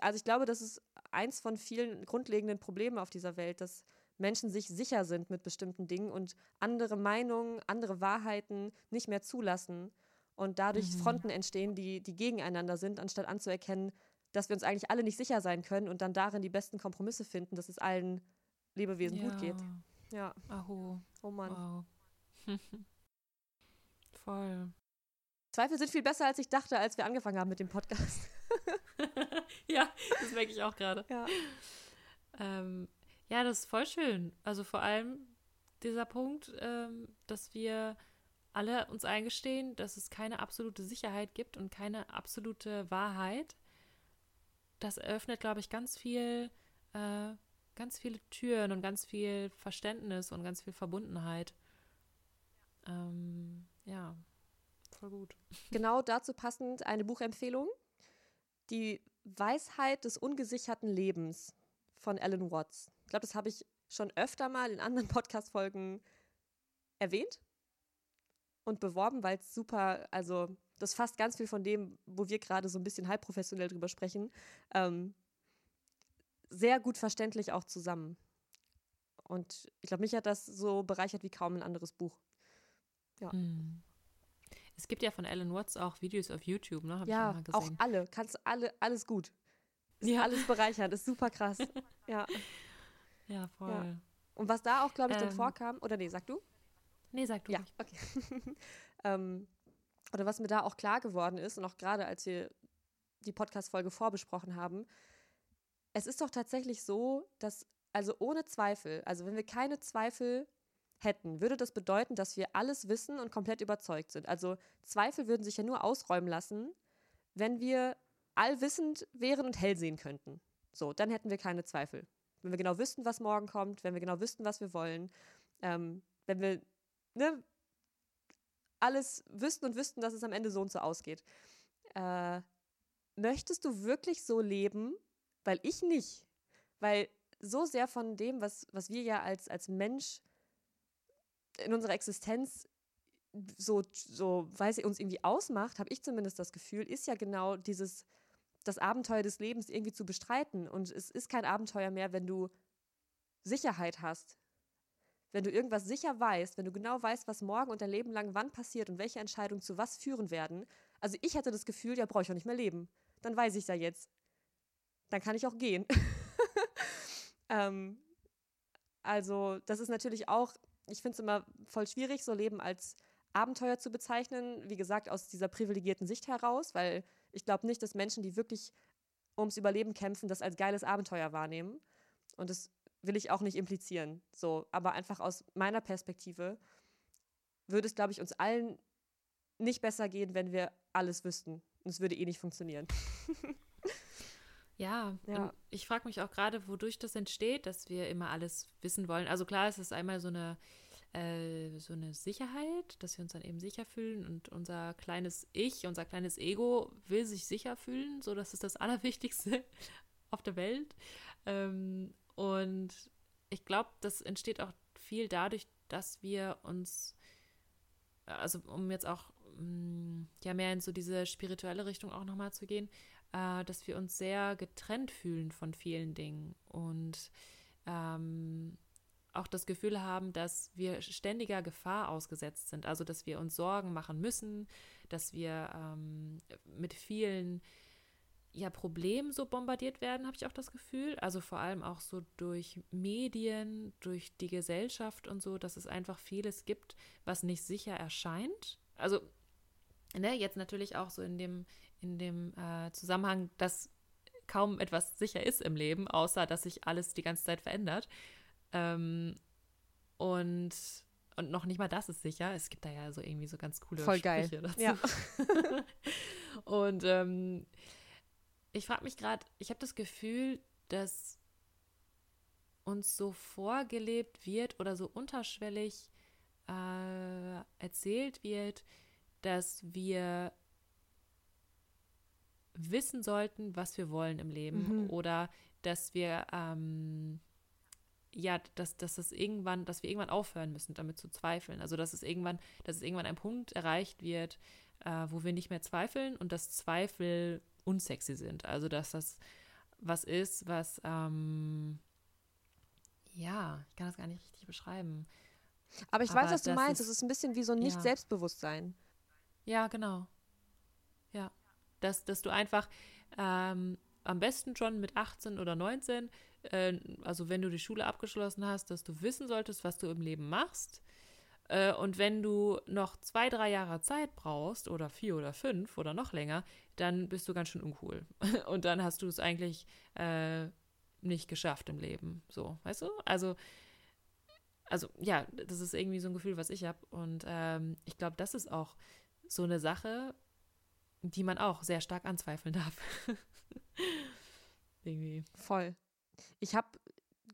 also ich glaube, das ist eins von vielen grundlegenden Problemen auf dieser Welt, dass Menschen sich sicher sind mit bestimmten Dingen und andere Meinungen, andere Wahrheiten nicht mehr zulassen und dadurch mhm. Fronten entstehen, die, die gegeneinander sind, anstatt anzuerkennen, dass wir uns eigentlich alle nicht sicher sein können und dann darin die besten Kompromisse finden, dass es allen Lebewesen ja. gut geht. Ja. Aho. Oh Mann. Wow. Voll. Zweifel sind viel besser, als ich dachte, als wir angefangen haben mit dem Podcast. ja, das merke ich auch gerade. Ja. Ähm, ja, das ist voll schön. Also vor allem dieser Punkt, ähm, dass wir alle uns eingestehen, dass es keine absolute Sicherheit gibt und keine absolute Wahrheit. Das eröffnet, glaube ich, ganz viel, äh, ganz viele Türen und ganz viel Verständnis und ganz viel Verbundenheit. Ähm, ja, voll gut. Genau dazu passend eine Buchempfehlung. Die Weisheit des ungesicherten Lebens von Alan Watts. Ich glaube, das habe ich schon öfter mal in anderen Podcast-Folgen erwähnt und beworben, weil es super, also das fasst ganz viel von dem, wo wir gerade so ein bisschen halbprofessionell drüber sprechen, ähm, sehr gut verständlich auch zusammen. Und ich glaube, mich hat das so bereichert wie kaum ein anderes Buch. Ja. Hm. Es gibt ja von Alan Watts auch Videos auf YouTube, ne? Hab ja, auch alle. Kannst alle, alles gut. Ist ja. alles bereichert, ist super krass. ja. Ja, voll. Ja. Und was da auch, glaube ich, ähm, dann vorkam, oder nee, sag du? Nee, sag du. Ja, okay. ähm, oder was mir da auch klar geworden ist, und auch gerade als wir die Podcast-Folge vorbesprochen haben, es ist doch tatsächlich so, dass, also ohne Zweifel, also wenn wir keine Zweifel hätten, würde das bedeuten, dass wir alles wissen und komplett überzeugt sind. Also Zweifel würden sich ja nur ausräumen lassen, wenn wir allwissend wären und hell sehen könnten. So, dann hätten wir keine Zweifel. Wenn wir genau wüssten, was morgen kommt, wenn wir genau wüssten, was wir wollen, ähm, wenn wir ne, alles wüssten und wüssten, dass es am Ende so und so ausgeht. Äh, möchtest du wirklich so leben? Weil ich nicht. Weil so sehr von dem, was, was wir ja als, als Mensch in unserer Existenz so, so, weil sie uns irgendwie ausmacht, habe ich zumindest das Gefühl, ist ja genau dieses, das Abenteuer des Lebens irgendwie zu bestreiten. Und es ist kein Abenteuer mehr, wenn du Sicherheit hast. Wenn du irgendwas sicher weißt, wenn du genau weißt, was morgen und dein Leben lang wann passiert und welche Entscheidungen zu was führen werden. Also ich hatte das Gefühl, ja, brauche ich auch nicht mehr leben. Dann weiß ich ja jetzt. Dann kann ich auch gehen. ähm, also das ist natürlich auch, ich finde es immer voll schwierig, so Leben als Abenteuer zu bezeichnen. Wie gesagt, aus dieser privilegierten Sicht heraus, weil ich glaube nicht, dass Menschen, die wirklich ums Überleben kämpfen, das als geiles Abenteuer wahrnehmen. Und das will ich auch nicht implizieren. So, aber einfach aus meiner Perspektive würde es, glaube ich, uns allen nicht besser gehen, wenn wir alles wüssten. Und es würde eh nicht funktionieren. ja, ja. ich frage mich auch gerade, wodurch das entsteht, dass wir immer alles wissen wollen. Also klar, es ist einmal so eine äh, so eine Sicherheit, dass wir uns dann eben sicher fühlen und unser kleines Ich, unser kleines Ego will sich sicher fühlen, so dass es das Allerwichtigste auf der Welt. Ähm, und ich glaube, das entsteht auch viel dadurch, dass wir uns, also um jetzt auch mm, ja mehr in so diese spirituelle Richtung auch nochmal zu gehen, äh, dass wir uns sehr getrennt fühlen von vielen Dingen und ähm, auch das Gefühl haben, dass wir ständiger Gefahr ausgesetzt sind, also dass wir uns Sorgen machen müssen, dass wir ähm, mit vielen ja, Problemen so bombardiert werden, habe ich auch das Gefühl. Also vor allem auch so durch Medien, durch die Gesellschaft und so, dass es einfach vieles gibt, was nicht sicher erscheint. Also ne, jetzt natürlich auch so in dem, in dem äh, Zusammenhang, dass kaum etwas sicher ist im Leben, außer dass sich alles die ganze Zeit verändert. Ähm, und, und noch nicht mal das ist sicher. Es gibt da ja so irgendwie so ganz coole Voll Sprüche geil. dazu. Ja. und ähm, ich frage mich gerade, ich habe das Gefühl, dass uns so vorgelebt wird oder so unterschwellig äh, erzählt wird, dass wir wissen sollten, was wir wollen im Leben mhm. oder dass wir ähm, ja, dass, dass das irgendwann, dass wir irgendwann aufhören müssen, damit zu zweifeln. Also dass es irgendwann, dass es irgendwann ein Punkt erreicht wird, äh, wo wir nicht mehr zweifeln und dass Zweifel unsexy sind. Also dass das was ist, was ähm, ja, ich kann das gar nicht richtig beschreiben. Aber ich Aber weiß, was du meinst. Es ist ein bisschen wie so ein Nicht-Selbstbewusstsein. Ja. Ja, genau. Ja. Dass, dass du einfach ähm, am besten schon mit 18 oder 19, äh, also wenn du die Schule abgeschlossen hast, dass du wissen solltest, was du im Leben machst. Äh, und wenn du noch zwei, drei Jahre Zeit brauchst oder vier oder fünf oder noch länger, dann bist du ganz schön uncool. Und dann hast du es eigentlich äh, nicht geschafft im Leben. So, weißt du? Also, also ja, das ist irgendwie so ein Gefühl, was ich habe. Und ähm, ich glaube, das ist auch so eine Sache, die man auch sehr stark anzweifeln darf. irgendwie. Voll. Ich habe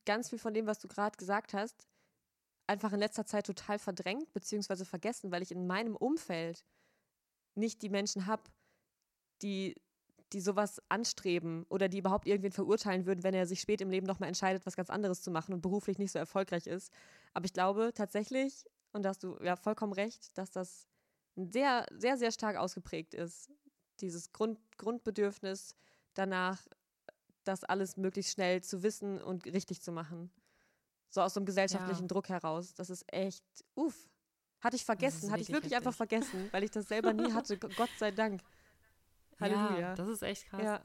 ganz viel von dem, was du gerade gesagt hast, einfach in letzter Zeit total verdrängt bzw. vergessen, weil ich in meinem Umfeld nicht die Menschen habe, die die sowas anstreben oder die überhaupt irgendwen verurteilen würden, wenn er sich spät im Leben nochmal entscheidet, was ganz anderes zu machen und beruflich nicht so erfolgreich ist. Aber ich glaube tatsächlich, und da hast du ja vollkommen recht, dass das sehr, sehr, sehr stark ausgeprägt ist. Dieses Grund, Grundbedürfnis danach, das alles möglichst schnell zu wissen und richtig zu machen. So aus so einem gesellschaftlichen ja. Druck heraus. Das ist echt, uff. Hatte ich vergessen, hatte ich wirklich heftig. einfach vergessen, weil ich das selber nie hatte. Gott sei Dank. Halleluja. Ja, das ist echt krass. Ja.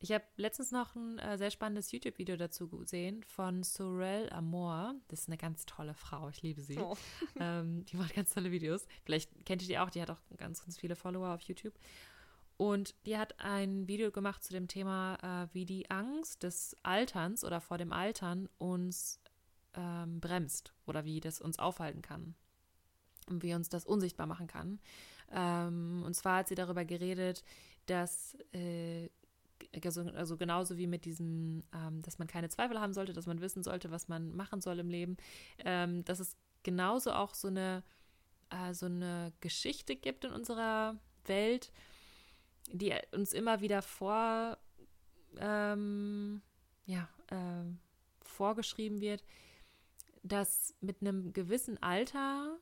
Ich habe letztens noch ein äh, sehr spannendes YouTube-Video dazu gesehen von Sorel Amor. Das ist eine ganz tolle Frau. Ich liebe sie. Oh. Ähm, die macht ganz tolle Videos. Vielleicht kennt ihr die auch. Die hat auch ganz, ganz viele Follower auf YouTube. Und die hat ein Video gemacht zu dem Thema, äh, wie die Angst des Alterns oder vor dem Altern uns ähm, bremst oder wie das uns aufhalten kann und wie uns das unsichtbar machen kann. Ähm, und zwar hat sie darüber geredet, dass äh, also, also, genauso wie mit diesem, ähm, dass man keine Zweifel haben sollte, dass man wissen sollte, was man machen soll im Leben, ähm, dass es genauso auch so eine, äh, so eine Geschichte gibt in unserer Welt, die uns immer wieder vor, ähm, ja, äh, vorgeschrieben wird, dass mit einem gewissen Alter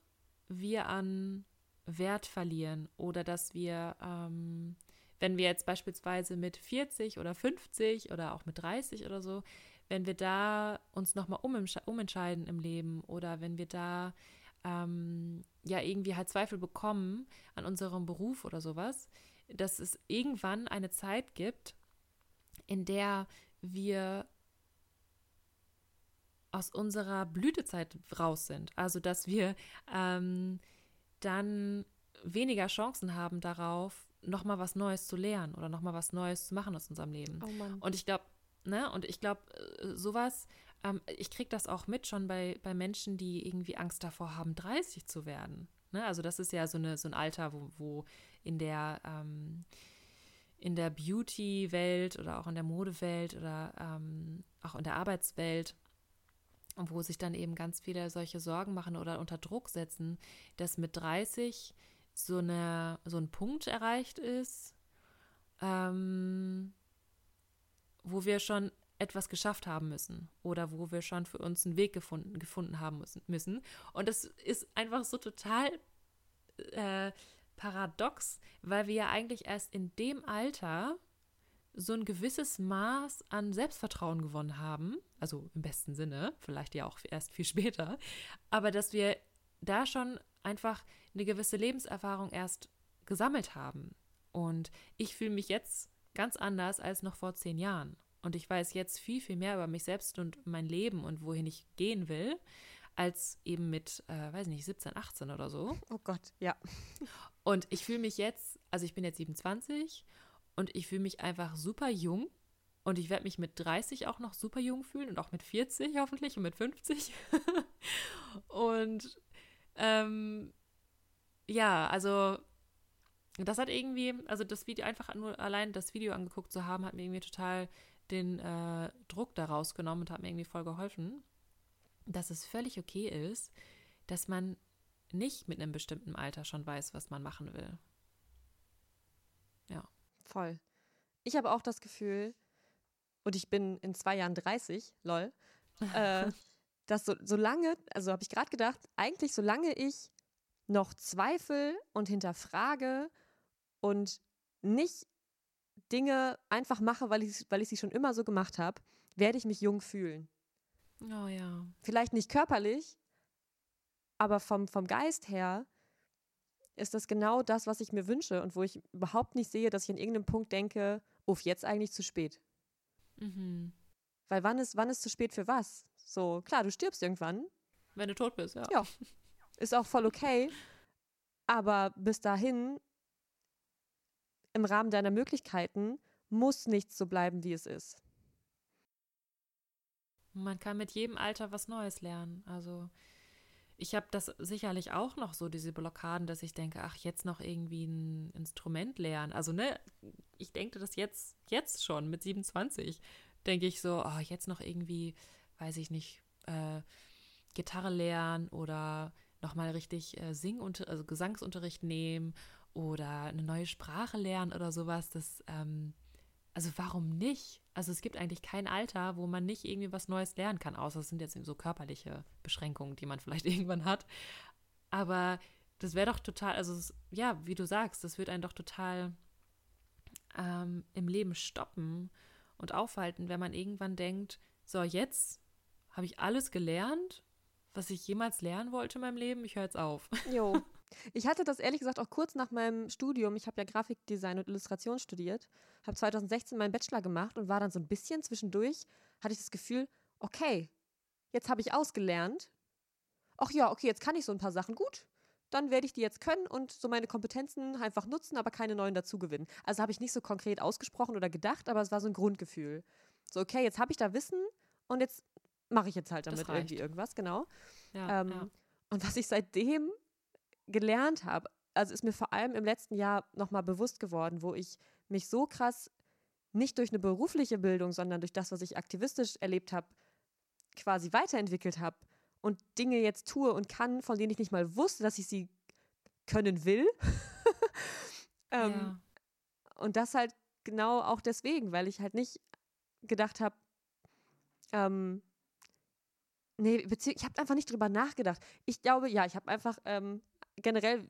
wir an Wert verlieren oder dass wir, ähm, wenn wir jetzt beispielsweise mit 40 oder 50 oder auch mit 30 oder so, wenn wir da uns nochmal umentscheiden im Leben oder wenn wir da ähm, ja irgendwie halt Zweifel bekommen an unserem Beruf oder sowas, dass es irgendwann eine Zeit gibt, in der wir aus unserer Blütezeit raus sind. Also dass wir ähm, dann weniger Chancen haben darauf, nochmal was Neues zu lernen oder nochmal was Neues zu machen aus unserem Leben. Oh und ich glaube, ne, und ich glaube, äh, sowas, ähm, ich kriege das auch mit schon bei, bei Menschen, die irgendwie Angst davor haben, 30 zu werden. Ne? Also das ist ja so, eine, so ein Alter, wo, wo in der ähm, in der Beauty-Welt oder auch in der Modewelt oder ähm, auch in der Arbeitswelt wo sich dann eben ganz viele solche Sorgen machen oder unter Druck setzen, dass mit 30 so, eine, so ein Punkt erreicht ist, ähm, wo wir schon etwas geschafft haben müssen oder wo wir schon für uns einen Weg gefunden, gefunden haben müssen. Und das ist einfach so total äh, paradox, weil wir ja eigentlich erst in dem Alter so ein gewisses Maß an Selbstvertrauen gewonnen haben, also im besten Sinne, vielleicht ja auch erst viel später, aber dass wir da schon einfach eine gewisse Lebenserfahrung erst gesammelt haben. Und ich fühle mich jetzt ganz anders als noch vor zehn Jahren. Und ich weiß jetzt viel, viel mehr über mich selbst und mein Leben und wohin ich gehen will, als eben mit, äh, weiß nicht, 17, 18 oder so. Oh Gott, ja. Und ich fühle mich jetzt, also ich bin jetzt 27 und ich fühle mich einfach super jung. Und ich werde mich mit 30 auch noch super jung fühlen und auch mit 40 hoffentlich und mit 50. und ähm, ja, also das hat irgendwie, also das Video, einfach nur allein das Video angeguckt zu haben, hat mir irgendwie total den äh, Druck daraus genommen und hat mir irgendwie voll geholfen, dass es völlig okay ist, dass man nicht mit einem bestimmten Alter schon weiß, was man machen will. Ja. Voll. Ich habe auch das Gefühl, und ich bin in zwei Jahren 30, lol, äh, dass so, solange, also habe ich gerade gedacht, eigentlich solange ich noch zweifel und hinterfrage und nicht Dinge einfach mache, weil ich, weil ich sie schon immer so gemacht habe, werde ich mich jung fühlen. Oh ja. Vielleicht nicht körperlich, aber vom, vom Geist her ist das genau das, was ich mir wünsche und wo ich überhaupt nicht sehe, dass ich an irgendeinem Punkt denke, uff, jetzt eigentlich zu spät. Mhm. Weil wann ist, wann ist zu spät für was? So, klar, du stirbst irgendwann. Wenn du tot bist, ja. Ja. Ist auch voll okay. Aber bis dahin, im Rahmen deiner Möglichkeiten, muss nichts so bleiben, wie es ist. Man kann mit jedem Alter was Neues lernen. Also ich habe das sicherlich auch noch so, diese Blockaden, dass ich denke, ach, jetzt noch irgendwie ein Instrument lernen. Also, ne, ich denke das jetzt, jetzt schon mit 27, denke ich so, oh, jetzt noch irgendwie, weiß ich nicht, äh, Gitarre lernen oder nochmal richtig äh, Sing- also Gesangsunterricht nehmen oder eine neue Sprache lernen oder sowas. Das, ähm, also warum nicht? Also es gibt eigentlich kein Alter, wo man nicht irgendwie was Neues lernen kann, außer es sind jetzt so körperliche Beschränkungen, die man vielleicht irgendwann hat. Aber das wäre doch total, also ja, wie du sagst, das wird einen doch total ähm, im Leben stoppen und aufhalten, wenn man irgendwann denkt, so jetzt habe ich alles gelernt, was ich jemals lernen wollte in meinem Leben, ich höre jetzt auf. Jo. Ich hatte das ehrlich gesagt auch kurz nach meinem Studium. Ich habe ja Grafikdesign und Illustration studiert, habe 2016 meinen Bachelor gemacht und war dann so ein bisschen zwischendurch, hatte ich das Gefühl, okay, jetzt habe ich ausgelernt. Ach ja, okay, jetzt kann ich so ein paar Sachen gut. Dann werde ich die jetzt können und so meine Kompetenzen einfach nutzen, aber keine neuen dazugewinnen. Also habe ich nicht so konkret ausgesprochen oder gedacht, aber es war so ein Grundgefühl. So, okay, jetzt habe ich da Wissen und jetzt mache ich jetzt halt damit irgendwie irgendwas, genau. Ja, ähm, ja. Und was ich seitdem gelernt habe, also ist mir vor allem im letzten Jahr nochmal bewusst geworden, wo ich mich so krass nicht durch eine berufliche Bildung, sondern durch das, was ich aktivistisch erlebt habe, quasi weiterentwickelt habe und Dinge jetzt tue und kann, von denen ich nicht mal wusste, dass ich sie können will. ähm, ja. Und das halt genau auch deswegen, weil ich halt nicht gedacht habe, ähm, nee, ich habe einfach nicht drüber nachgedacht. Ich glaube, ja, ich habe einfach ähm, generell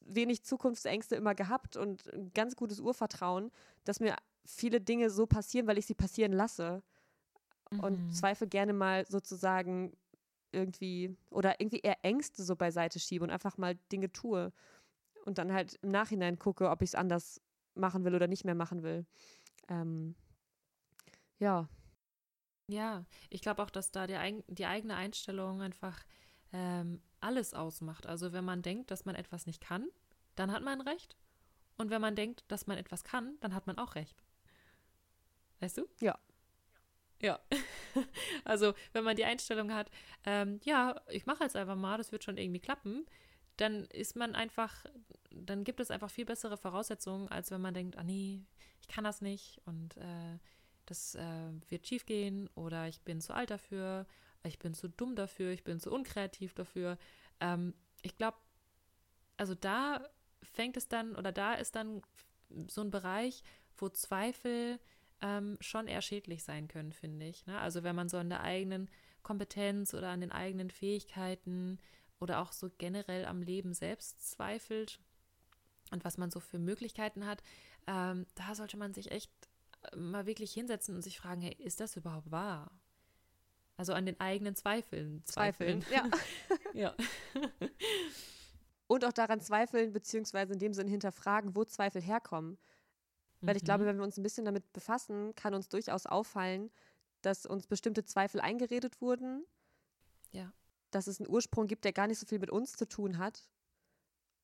wenig Zukunftsängste immer gehabt und ein ganz gutes Urvertrauen, dass mir viele Dinge so passieren, weil ich sie passieren lasse. Mhm. Und Zweifel gerne mal sozusagen irgendwie oder irgendwie eher Ängste so beiseite schiebe und einfach mal Dinge tue und dann halt im Nachhinein gucke, ob ich es anders machen will oder nicht mehr machen will. Ähm, ja. Ja, ich glaube auch, dass da die, die eigene Einstellung einfach ähm, alles ausmacht. Also wenn man denkt, dass man etwas nicht kann, dann hat man Recht. Und wenn man denkt, dass man etwas kann, dann hat man auch Recht. Weißt du? Ja. Ja. also wenn man die Einstellung hat, ähm, ja, ich mache jetzt einfach mal, das wird schon irgendwie klappen, dann ist man einfach, dann gibt es einfach viel bessere Voraussetzungen, als wenn man denkt, ah nee, ich kann das nicht und äh, das äh, wird schief gehen oder ich bin zu alt dafür ich bin zu dumm dafür, ich bin zu unkreativ dafür. Ähm, ich glaube, also da fängt es dann oder da ist dann so ein Bereich, wo Zweifel ähm, schon eher schädlich sein können, finde ich. Ne? Also wenn man so an der eigenen Kompetenz oder an den eigenen Fähigkeiten oder auch so generell am Leben selbst zweifelt und was man so für Möglichkeiten hat, ähm, da sollte man sich echt mal wirklich hinsetzen und sich fragen, hey, ist das überhaupt wahr? Also an den eigenen Zweifeln. Zweifeln, ja. ja. Und auch daran zweifeln, beziehungsweise in dem Sinne hinterfragen, wo Zweifel herkommen. Weil ich glaube, mhm. wenn wir uns ein bisschen damit befassen, kann uns durchaus auffallen, dass uns bestimmte Zweifel eingeredet wurden. Ja. Dass es einen Ursprung gibt, der gar nicht so viel mit uns zu tun hat.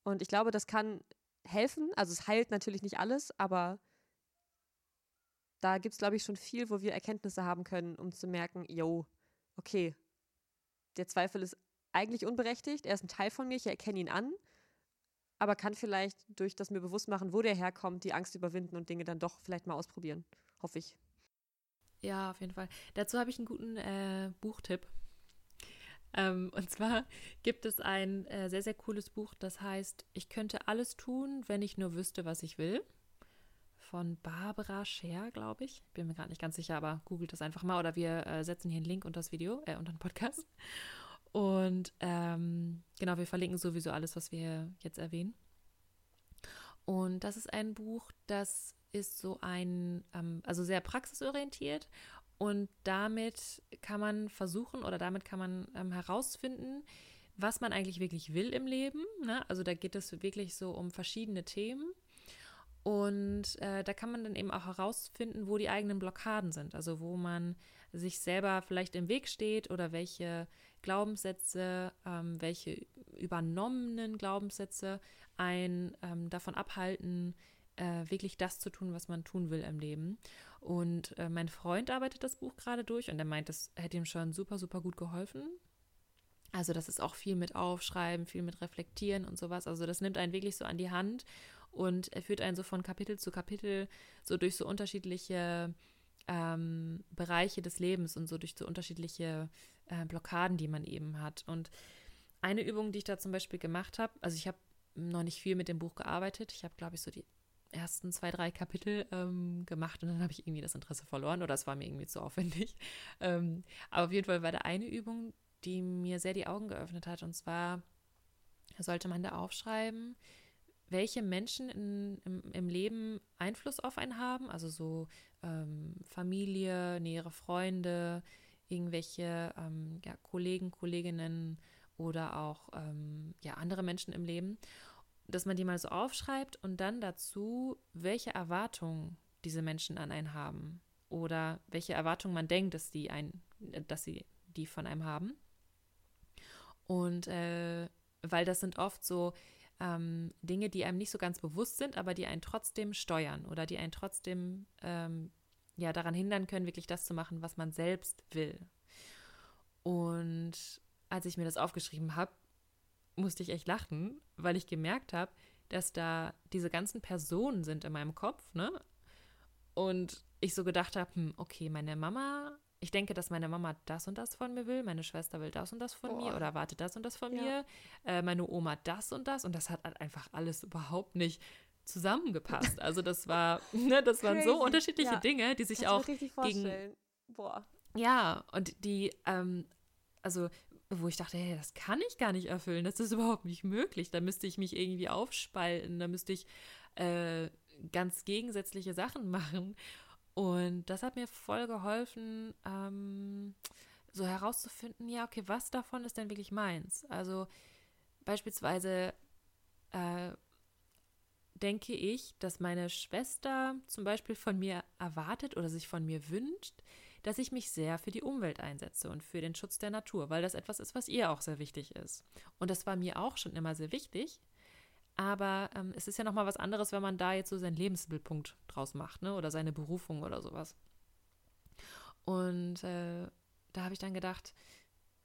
Und ich glaube, das kann helfen. Also es heilt natürlich nicht alles, aber da gibt es, glaube ich, schon viel, wo wir Erkenntnisse haben können, um zu merken, yo, okay, der Zweifel ist eigentlich unberechtigt, er ist ein Teil von mir, ich erkenne ihn an, aber kann vielleicht durch das mir bewusst machen, wo der herkommt, die Angst überwinden und Dinge dann doch vielleicht mal ausprobieren. Hoffe ich. Ja, auf jeden Fall. Dazu habe ich einen guten äh, Buchtipp. Ähm, und zwar gibt es ein äh, sehr, sehr cooles Buch, das heißt, ich könnte alles tun, wenn ich nur wüsste, was ich will von Barbara Scher, glaube ich. Bin mir gerade nicht ganz sicher, aber googelt das einfach mal oder wir äh, setzen hier einen Link unter das Video, äh, unter den Podcast. Und ähm, genau, wir verlinken sowieso alles, was wir jetzt erwähnen. Und das ist ein Buch, das ist so ein, ähm, also sehr praxisorientiert Und damit kann man versuchen oder damit kann man ähm, herausfinden, was man eigentlich wirklich will im Leben. Ne? Also da geht es wirklich so um verschiedene Themen. Und äh, da kann man dann eben auch herausfinden, wo die eigenen Blockaden sind. Also wo man sich selber vielleicht im Weg steht oder welche Glaubenssätze, ähm, welche übernommenen Glaubenssätze einen ähm, davon abhalten, äh, wirklich das zu tun, was man tun will im Leben. Und äh, mein Freund arbeitet das Buch gerade durch und er meint, das hätte ihm schon super, super gut geholfen. Also das ist auch viel mit Aufschreiben, viel mit Reflektieren und sowas. Also das nimmt einen wirklich so an die Hand und er führt einen so von Kapitel zu Kapitel so durch so unterschiedliche ähm, Bereiche des Lebens und so durch so unterschiedliche äh, Blockaden, die man eben hat. Und eine Übung, die ich da zum Beispiel gemacht habe, also ich habe noch nicht viel mit dem Buch gearbeitet. Ich habe, glaube ich, so die ersten zwei, drei Kapitel ähm, gemacht und dann habe ich irgendwie das Interesse verloren oder es war mir irgendwie zu aufwendig. Ähm, aber auf jeden Fall war da eine Übung, die mir sehr die Augen geöffnet hat. Und zwar sollte man da aufschreiben, welche Menschen in, im, im, Leben Einfluss auf einen haben, also so ähm, Familie, nähere Freunde, irgendwelche ähm, ja, Kollegen, Kolleginnen oder auch ähm, ja, andere Menschen im Leben dass man die mal so aufschreibt und dann dazu, welche Erwartungen diese Menschen an einen haben oder welche Erwartungen man denkt, dass die ein, dass sie die von einem haben. Und äh, weil das sind oft so ähm, Dinge, die einem nicht so ganz bewusst sind, aber die einen trotzdem steuern oder die einen trotzdem ähm, ja daran hindern können, wirklich das zu machen, was man selbst will. Und als ich mir das aufgeschrieben habe, musste ich echt lachen, weil ich gemerkt habe, dass da diese ganzen Personen sind in meinem Kopf, ne? Und ich so gedacht habe, hm, okay, meine Mama, ich denke, dass meine Mama das und das von mir will, meine Schwester will das und das von Boah. mir oder erwartet das und das von ja. mir, äh, meine Oma das und das und das hat halt einfach alles überhaupt nicht zusammengepasst. Also das war, ne, das waren so unterschiedliche ja. Dinge, die sich auch gegen, Boah. Ja, und die, ähm, also wo ich dachte, hey, das kann ich gar nicht erfüllen, das ist überhaupt nicht möglich. Da müsste ich mich irgendwie aufspalten, da müsste ich äh, ganz gegensätzliche Sachen machen. Und das hat mir voll geholfen, ähm, so herauszufinden, ja, okay, was davon ist denn wirklich meins? Also beispielsweise äh, denke ich, dass meine Schwester zum Beispiel von mir erwartet oder sich von mir wünscht, dass ich mich sehr für die Umwelt einsetze und für den Schutz der Natur, weil das etwas ist, was ihr auch sehr wichtig ist. Und das war mir auch schon immer sehr wichtig. Aber ähm, es ist ja nochmal was anderes, wenn man da jetzt so seinen Lebensmittelpunkt draus macht, ne? Oder seine Berufung oder sowas. Und äh, da habe ich dann gedacht,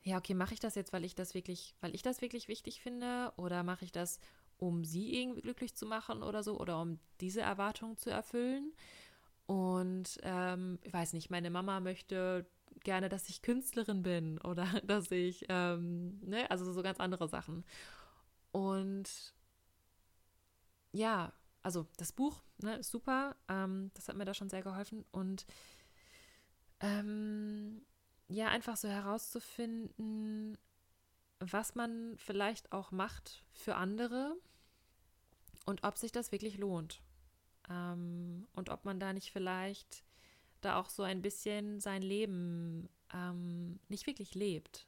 ja, okay, mache ich das jetzt, weil ich das wirklich, weil ich das wirklich wichtig finde, oder mache ich das, um sie irgendwie glücklich zu machen oder so, oder um diese Erwartungen zu erfüllen? Und ähm, ich weiß nicht, meine Mama möchte gerne, dass ich Künstlerin bin oder dass ich, ähm, ne, also so ganz andere Sachen. Und ja, also das Buch ne, ist super, ähm, das hat mir da schon sehr geholfen. Und ähm, ja, einfach so herauszufinden, was man vielleicht auch macht für andere und ob sich das wirklich lohnt. Ähm, und ob man da nicht vielleicht da auch so ein bisschen sein Leben ähm, nicht wirklich lebt.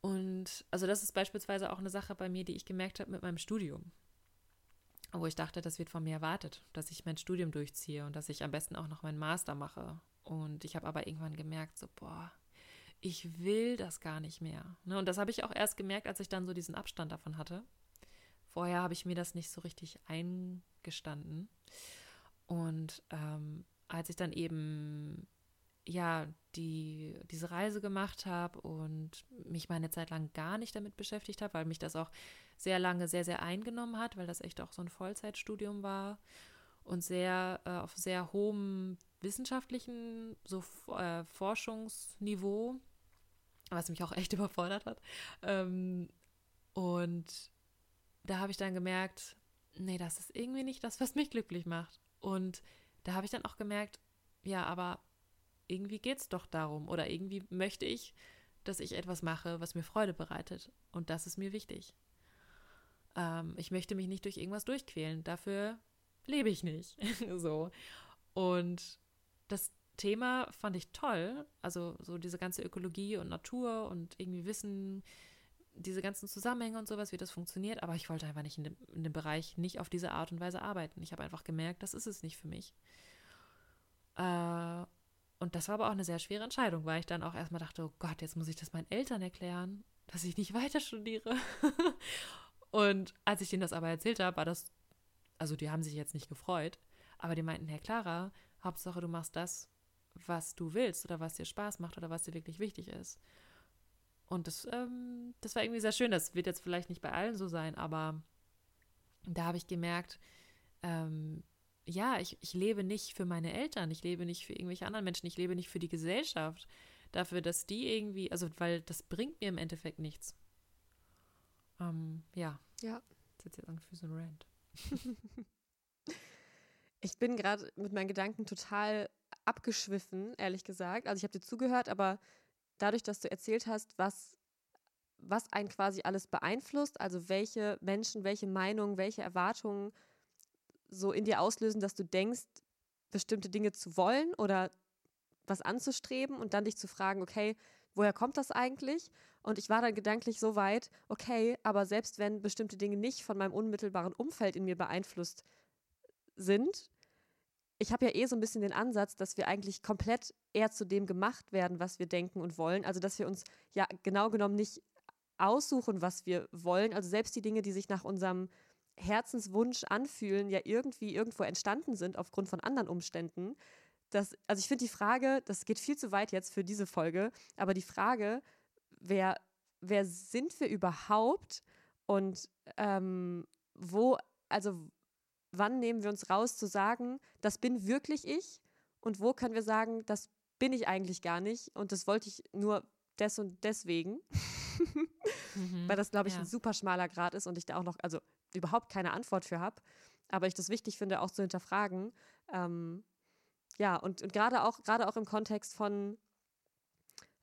Und also das ist beispielsweise auch eine Sache bei mir, die ich gemerkt habe mit meinem Studium. Wo ich dachte, das wird von mir erwartet, dass ich mein Studium durchziehe und dass ich am besten auch noch meinen Master mache. Und ich habe aber irgendwann gemerkt, so, boah, ich will das gar nicht mehr. Ne? Und das habe ich auch erst gemerkt, als ich dann so diesen Abstand davon hatte. Vorher habe ich mir das nicht so richtig eingestanden. Und ähm, als ich dann eben ja die, diese Reise gemacht habe und mich meine Zeit lang gar nicht damit beschäftigt habe, weil mich das auch sehr lange sehr, sehr eingenommen hat, weil das echt auch so ein Vollzeitstudium war und sehr äh, auf sehr hohem wissenschaftlichen so äh, Forschungsniveau, was mich auch echt überfordert hat. Ähm, und da habe ich dann gemerkt, nee, das ist irgendwie nicht das, was mich glücklich macht. Und da habe ich dann auch gemerkt, ja, aber irgendwie geht es doch darum oder irgendwie möchte ich, dass ich etwas mache, was mir Freude bereitet. Und das ist mir wichtig. Ähm, ich möchte mich nicht durch irgendwas durchquälen. Dafür lebe ich nicht. so. Und das Thema fand ich toll. Also so diese ganze Ökologie und Natur und irgendwie Wissen, diese ganzen Zusammenhänge und sowas, wie das funktioniert. Aber ich wollte einfach nicht in dem, in dem Bereich nicht auf diese Art und Weise arbeiten. Ich habe einfach gemerkt, das ist es nicht für mich. Äh, und das war aber auch eine sehr schwere Entscheidung, weil ich dann auch erstmal dachte, oh Gott, jetzt muss ich das meinen Eltern erklären, dass ich nicht weiter studiere. Und als ich denen das aber erzählt habe, war das, also die haben sich jetzt nicht gefreut, aber die meinten, Herr Clara, Hauptsache du machst das, was du willst oder was dir Spaß macht oder was dir wirklich wichtig ist. Und das, ähm, das war irgendwie sehr schön. Das wird jetzt vielleicht nicht bei allen so sein, aber da habe ich gemerkt, ähm, ja, ich, ich lebe nicht für meine Eltern, ich lebe nicht für irgendwelche anderen Menschen, ich lebe nicht für die Gesellschaft. Dafür, dass die irgendwie, also weil das bringt mir im Endeffekt nichts. Ähm, ja. Ja. Das ist jetzt irgendwie so ein Rant. ich bin gerade mit meinen Gedanken total abgeschwiffen, ehrlich gesagt. Also ich habe dir zugehört, aber dadurch, dass du erzählt hast, was, was einen quasi alles beeinflusst, also welche Menschen, welche Meinungen, welche Erwartungen so in dir auslösen, dass du denkst, bestimmte Dinge zu wollen oder was anzustreben und dann dich zu fragen, okay, woher kommt das eigentlich? Und ich war dann gedanklich so weit, okay, aber selbst wenn bestimmte Dinge nicht von meinem unmittelbaren Umfeld in mir beeinflusst sind, ich habe ja eh so ein bisschen den Ansatz, dass wir eigentlich komplett eher zu dem gemacht werden, was wir denken und wollen. Also, dass wir uns ja genau genommen nicht aussuchen, was wir wollen. Also selbst die Dinge, die sich nach unserem Herzenswunsch anfühlen, ja irgendwie irgendwo entstanden sind aufgrund von anderen Umständen. Das, also ich finde die Frage, das geht viel zu weit jetzt für diese Folge, aber die Frage, wer, wer sind wir überhaupt und ähm, wo, also wann nehmen wir uns raus zu sagen, das bin wirklich ich und wo können wir sagen, das bin ich eigentlich gar nicht und das wollte ich nur des und deswegen. mhm, Weil das, glaube ich, ja. ein super schmaler Grad ist und ich da auch noch, also überhaupt keine Antwort für habe. Aber ich das wichtig finde, auch zu hinterfragen. Ähm, ja, und, und gerade auch, gerade auch im Kontext von,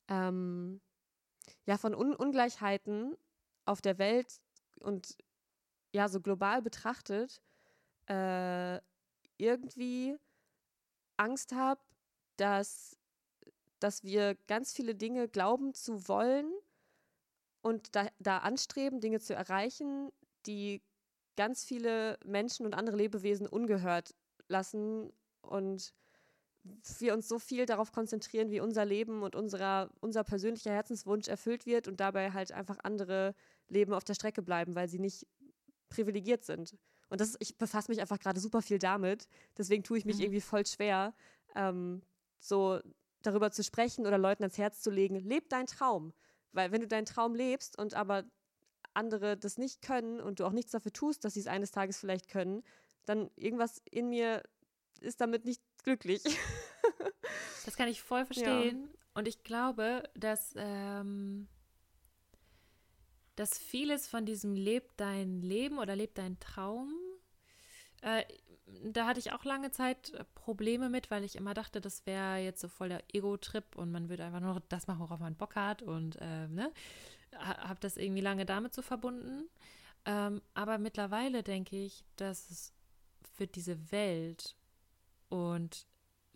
ähm, ja, von Un Ungleichheiten auf der Welt und ja, so global betrachtet, äh, irgendwie Angst habe, dass, dass wir ganz viele Dinge glauben zu wollen und da, da anstreben, Dinge zu erreichen, die ganz viele Menschen und andere Lebewesen ungehört lassen und wir uns so viel darauf konzentrieren, wie unser Leben und unserer, unser persönlicher Herzenswunsch erfüllt wird und dabei halt einfach andere Leben auf der Strecke bleiben, weil sie nicht privilegiert sind. Und das, ich befasse mich einfach gerade super viel damit. Deswegen tue ich mich mhm. irgendwie voll schwer, ähm, so darüber zu sprechen oder Leuten ans Herz zu legen, leb deinen Traum. Weil wenn du deinen Traum lebst und aber andere das nicht können und du auch nichts dafür tust, dass sie es eines Tages vielleicht können, dann irgendwas in mir ist damit nicht glücklich. das kann ich voll verstehen. Ja. Und ich glaube, dass, ähm, dass vieles von diesem Leb dein Leben oder Leb dein Traum, äh, da hatte ich auch lange Zeit Probleme mit, weil ich immer dachte, das wäre jetzt so voll der Ego-Trip und man würde einfach nur das machen, worauf man Bock hat und äh, ne? habe das irgendwie lange damit so verbunden. Ähm, aber mittlerweile denke ich, dass es für diese Welt und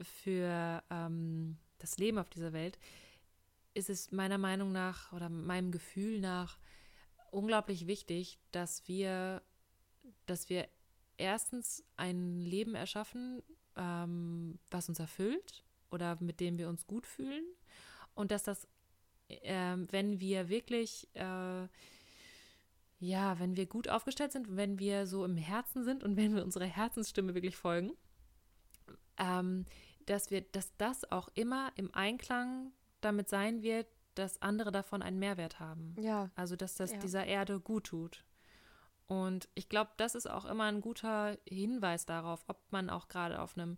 für ähm, das Leben auf dieser Welt ist es meiner Meinung nach oder meinem Gefühl nach unglaublich wichtig, dass wir, dass wir erstens ein Leben erschaffen, ähm, was uns erfüllt oder mit dem wir uns gut fühlen und dass das äh, wenn wir wirklich, äh, ja, wenn wir gut aufgestellt sind, wenn wir so im Herzen sind und wenn wir unserer Herzensstimme wirklich folgen, ähm, dass wir, dass das auch immer im Einklang damit sein wird, dass andere davon einen Mehrwert haben. Ja. Also dass das ja. dieser Erde gut tut. Und ich glaube, das ist auch immer ein guter Hinweis darauf, ob man auch gerade auf einem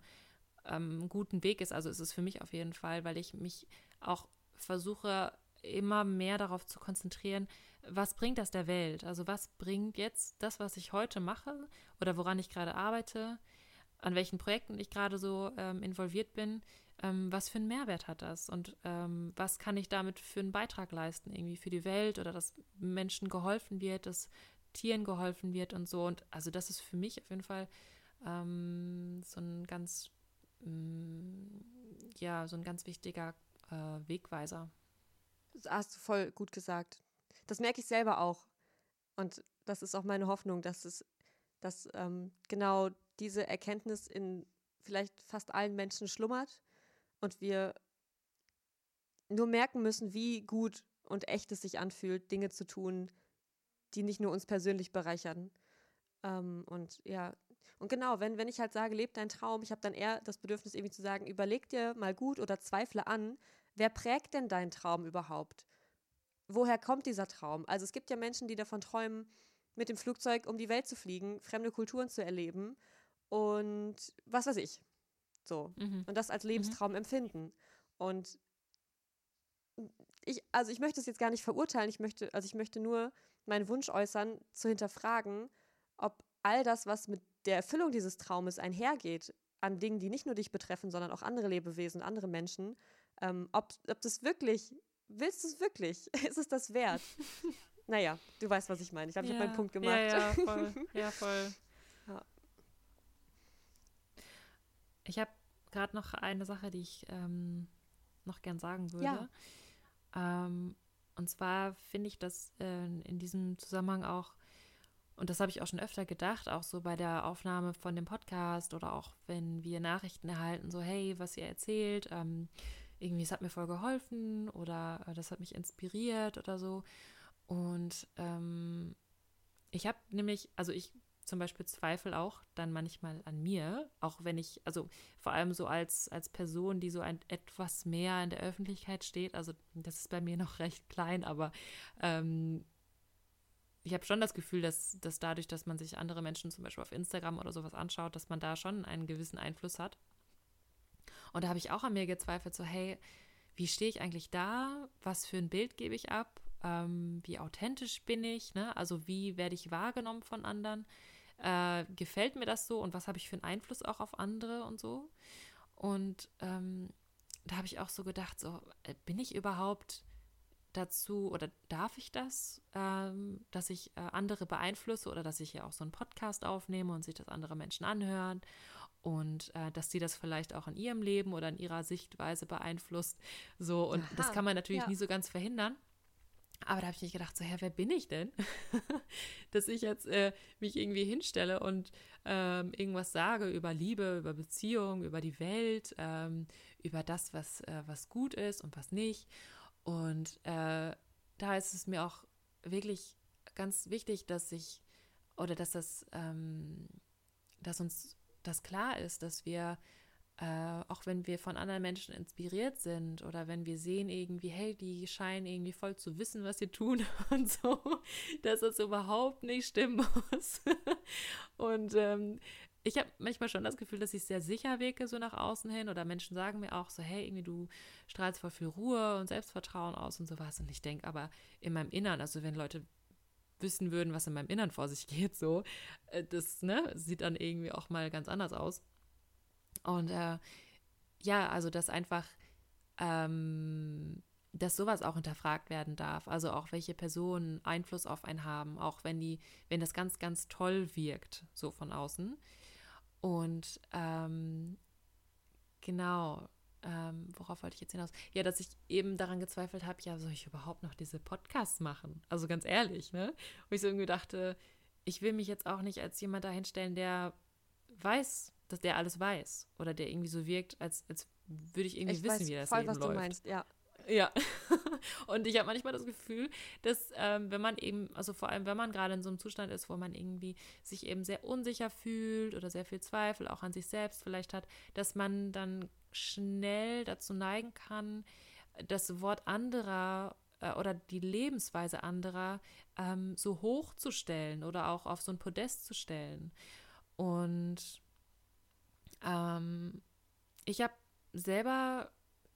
ähm, guten Weg ist. Also ist es für mich auf jeden Fall, weil ich mich auch versuche immer mehr darauf zu konzentrieren, was bringt das der Welt? Also was bringt jetzt das, was ich heute mache oder woran ich gerade arbeite, an welchen Projekten ich gerade so ähm, involviert bin, ähm, was für einen Mehrwert hat das und ähm, was kann ich damit für einen Beitrag leisten, irgendwie für die Welt oder dass Menschen geholfen wird, dass Tieren geholfen wird und so. Und also das ist für mich auf jeden Fall ähm, so ein ganz mm, ja, so ein ganz wichtiger äh, Wegweiser. Das hast du voll gut gesagt. Das merke ich selber auch. Und das ist auch meine Hoffnung, dass es, dass ähm, genau diese Erkenntnis in vielleicht fast allen Menschen schlummert und wir nur merken müssen, wie gut und echt es sich anfühlt, Dinge zu tun, die nicht nur uns persönlich bereichern. Ähm, und ja, und genau, wenn, wenn ich halt sage, lebe dein Traum, ich habe dann eher das Bedürfnis, irgendwie zu sagen, überleg dir mal gut oder zweifle an, wer prägt denn deinen Traum überhaupt? Woher kommt dieser Traum? Also es gibt ja Menschen, die davon träumen, mit dem Flugzeug um die Welt zu fliegen, fremde Kulturen zu erleben und was weiß ich. So. Mhm. Und das als Lebenstraum mhm. empfinden. Und ich, also ich möchte es jetzt gar nicht verurteilen, ich möchte, also ich möchte nur meinen Wunsch äußern, zu hinterfragen, ob all das, was mit der Erfüllung dieses Traumes einhergeht, an Dingen, die nicht nur dich betreffen, sondern auch andere Lebewesen, andere Menschen, ähm, ob, ob das wirklich, willst du es wirklich? Ist es das wert? naja, du weißt, was ich meine. Ich glaube, ich ja, habe meinen Punkt gemacht. Ja, ja, voll. Ja, voll. Ja. Ich habe gerade noch eine Sache, die ich ähm, noch gern sagen würde. Ja. Ähm, und zwar finde ich das äh, in diesem Zusammenhang auch, und das habe ich auch schon öfter gedacht, auch so bei der Aufnahme von dem Podcast oder auch wenn wir Nachrichten erhalten, so hey, was ihr erzählt, ähm, irgendwie, es hat mir voll geholfen oder äh, das hat mich inspiriert oder so. Und ähm, ich habe nämlich, also ich zum Beispiel Zweifel auch dann manchmal an mir, auch wenn ich, also vor allem so als, als Person, die so ein etwas mehr in der Öffentlichkeit steht, also das ist bei mir noch recht klein, aber ähm, ich habe schon das Gefühl, dass, dass dadurch, dass man sich andere Menschen zum Beispiel auf Instagram oder sowas anschaut, dass man da schon einen gewissen Einfluss hat. Und da habe ich auch an mir gezweifelt, so, hey, wie stehe ich eigentlich da? Was für ein Bild gebe ich ab? Ähm, wie authentisch bin ich? Ne? Also wie werde ich wahrgenommen von anderen? Äh, gefällt mir das so und was habe ich für einen Einfluss auch auf andere und so? Und ähm, da habe ich auch so gedacht, so äh, bin ich überhaupt dazu oder darf ich das, ähm, dass ich äh, andere beeinflusse oder dass ich ja auch so einen Podcast aufnehme und sich das andere Menschen anhören und äh, dass sie das vielleicht auch in ihrem Leben oder in ihrer Sichtweise beeinflusst. So, und Aha, das kann man natürlich ja. nie so ganz verhindern. Aber da habe ich mich gedacht, so, ja, wer bin ich denn? Dass ich jetzt äh, mich irgendwie hinstelle und ähm, irgendwas sage über Liebe, über Beziehung, über die Welt, ähm, über das, was, äh, was gut ist und was nicht. Und äh, da ist es mir auch wirklich ganz wichtig, dass ich oder dass das, ähm, dass uns das klar ist, dass wir äh, auch wenn wir von anderen Menschen inspiriert sind oder wenn wir sehen irgendwie, hey, die scheinen irgendwie voll zu wissen, was sie tun und so, dass es überhaupt nicht stimmen muss. und ähm, ich habe manchmal schon das Gefühl, dass ich sehr sicher wirke so nach außen hin oder Menschen sagen mir auch so, hey, irgendwie du strahlst voll viel Ruhe und Selbstvertrauen aus und sowas. Und ich denke aber in meinem Innern, also wenn Leute wissen würden, was in meinem Innern vor sich geht, so, äh, das ne, sieht dann irgendwie auch mal ganz anders aus. Und äh, ja, also dass einfach, ähm, dass sowas auch hinterfragt werden darf. Also auch welche Personen Einfluss auf einen haben, auch wenn die, wenn das ganz, ganz toll wirkt, so von außen. Und ähm, genau, ähm, worauf wollte ich jetzt hinaus? Ja, dass ich eben daran gezweifelt habe, ja, soll ich überhaupt noch diese Podcasts machen? Also ganz ehrlich, ne? Wo ich so irgendwie dachte, ich will mich jetzt auch nicht als jemand dahinstellen, der weiß, dass der alles weiß oder der irgendwie so wirkt, als, als würde ich irgendwie ich wissen, wie das voll, Leben was läuft. Du meinst, ja. Ja. und ich habe manchmal das Gefühl, dass ähm, wenn man eben, also vor allem wenn man gerade in so einem Zustand ist, wo man irgendwie sich eben sehr unsicher fühlt oder sehr viel Zweifel auch an sich selbst vielleicht hat, dass man dann schnell dazu neigen kann, das Wort anderer äh, oder die Lebensweise anderer ähm, so hochzustellen oder auch auf so ein Podest zu stellen. Und ähm, ich habe selber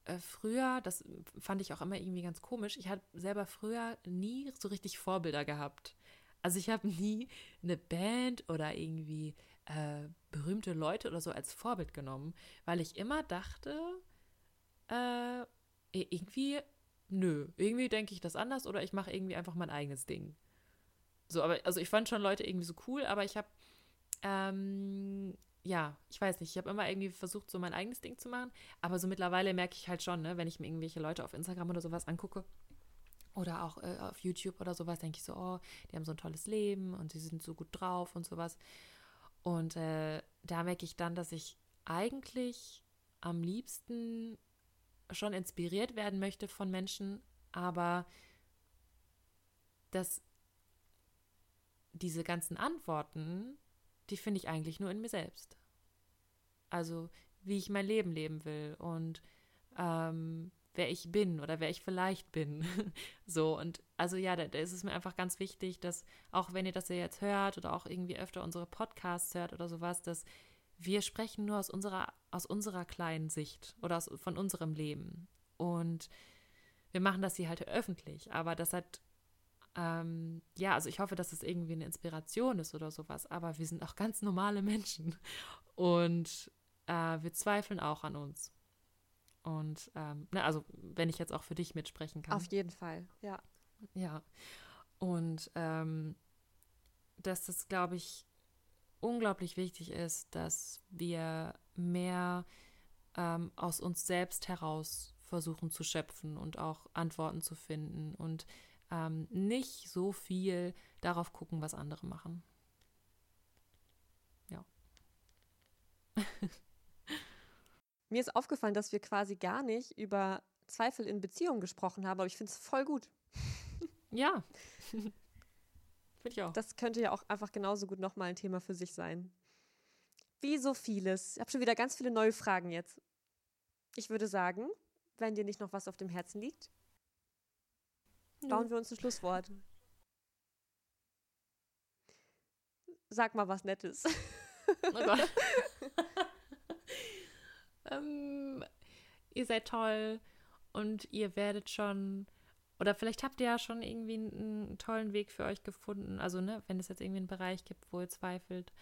äh, früher, das fand ich auch immer irgendwie ganz komisch, ich habe selber früher nie so richtig Vorbilder gehabt. Also ich habe nie eine Band oder irgendwie äh, berühmte Leute oder so als Vorbild genommen, weil ich immer dachte, äh, irgendwie, nö, irgendwie denke ich das anders oder ich mache irgendwie einfach mein eigenes Ding. So, aber also ich fand schon Leute irgendwie so cool, aber ich habe ähm, ja, ich weiß nicht, ich habe immer irgendwie versucht, so mein eigenes Ding zu machen, aber so mittlerweile merke ich halt schon, ne, wenn ich mir irgendwelche Leute auf Instagram oder sowas angucke oder auch äh, auf YouTube oder sowas, denke ich so, oh, die haben so ein tolles Leben und sie sind so gut drauf und sowas. Und äh, da merke ich dann, dass ich eigentlich am liebsten schon inspiriert werden möchte von Menschen, aber dass diese ganzen Antworten, die finde ich eigentlich nur in mir selbst. Also wie ich mein Leben leben will und ähm, wer ich bin oder wer ich vielleicht bin. so, und also ja, da, da, ist es mir einfach ganz wichtig, dass auch wenn ihr das ja jetzt hört oder auch irgendwie öfter unsere Podcasts hört oder sowas, dass wir sprechen nur aus unserer, aus unserer kleinen Sicht oder aus, von unserem Leben. Und wir machen das hier halt öffentlich, aber das hat ähm, ja, also ich hoffe, dass es irgendwie eine Inspiration ist oder sowas, aber wir sind auch ganz normale Menschen und äh, wir zweifeln auch an uns. Und ähm, ne, also wenn ich jetzt auch für dich mitsprechen kann. Auf jeden Fall, ja. Ja. Und ähm, dass es, glaube ich, unglaublich wichtig ist, dass wir mehr ähm, aus uns selbst heraus versuchen zu schöpfen und auch Antworten zu finden und ähm, nicht so viel darauf gucken, was andere machen. Ja. Mir ist aufgefallen, dass wir quasi gar nicht über Zweifel in Beziehungen gesprochen haben, aber ich finde es voll gut. Ja. finde ich auch. Das könnte ja auch einfach genauso gut nochmal ein Thema für sich sein. Wie so vieles. Ich habe schon wieder ganz viele neue Fragen jetzt. Ich würde sagen, wenn dir nicht noch was auf dem Herzen liegt, bauen wir uns ein Schlusswort. Sag mal was Nettes. Oh Gott. ähm, ihr seid toll und ihr werdet schon, oder vielleicht habt ihr ja schon irgendwie einen, einen tollen Weg für euch gefunden. Also, ne, wenn es jetzt irgendwie einen Bereich gibt, wo ihr zweifelt.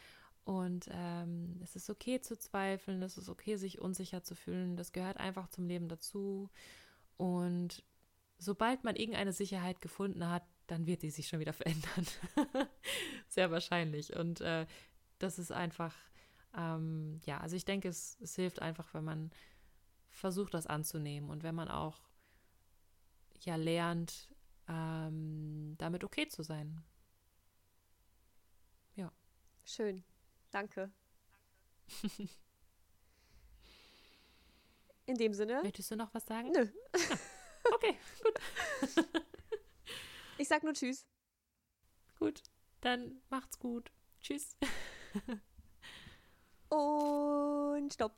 Und ähm, es ist okay zu zweifeln, es ist okay, sich unsicher zu fühlen. Das gehört einfach zum Leben dazu. Und sobald man irgendeine Sicherheit gefunden hat, dann wird die sich schon wieder verändern. Sehr wahrscheinlich. Und äh, das ist einfach, ähm, ja, also ich denke, es, es hilft einfach, wenn man versucht, das anzunehmen und wenn man auch ja lernt, ähm, damit okay zu sein. Ja. Schön. Danke. In dem Sinne. Möchtest du noch was sagen? Nö. Ja. Okay, gut. Ich sag nur Tschüss. Gut, dann macht's gut. Tschüss. Und stopp.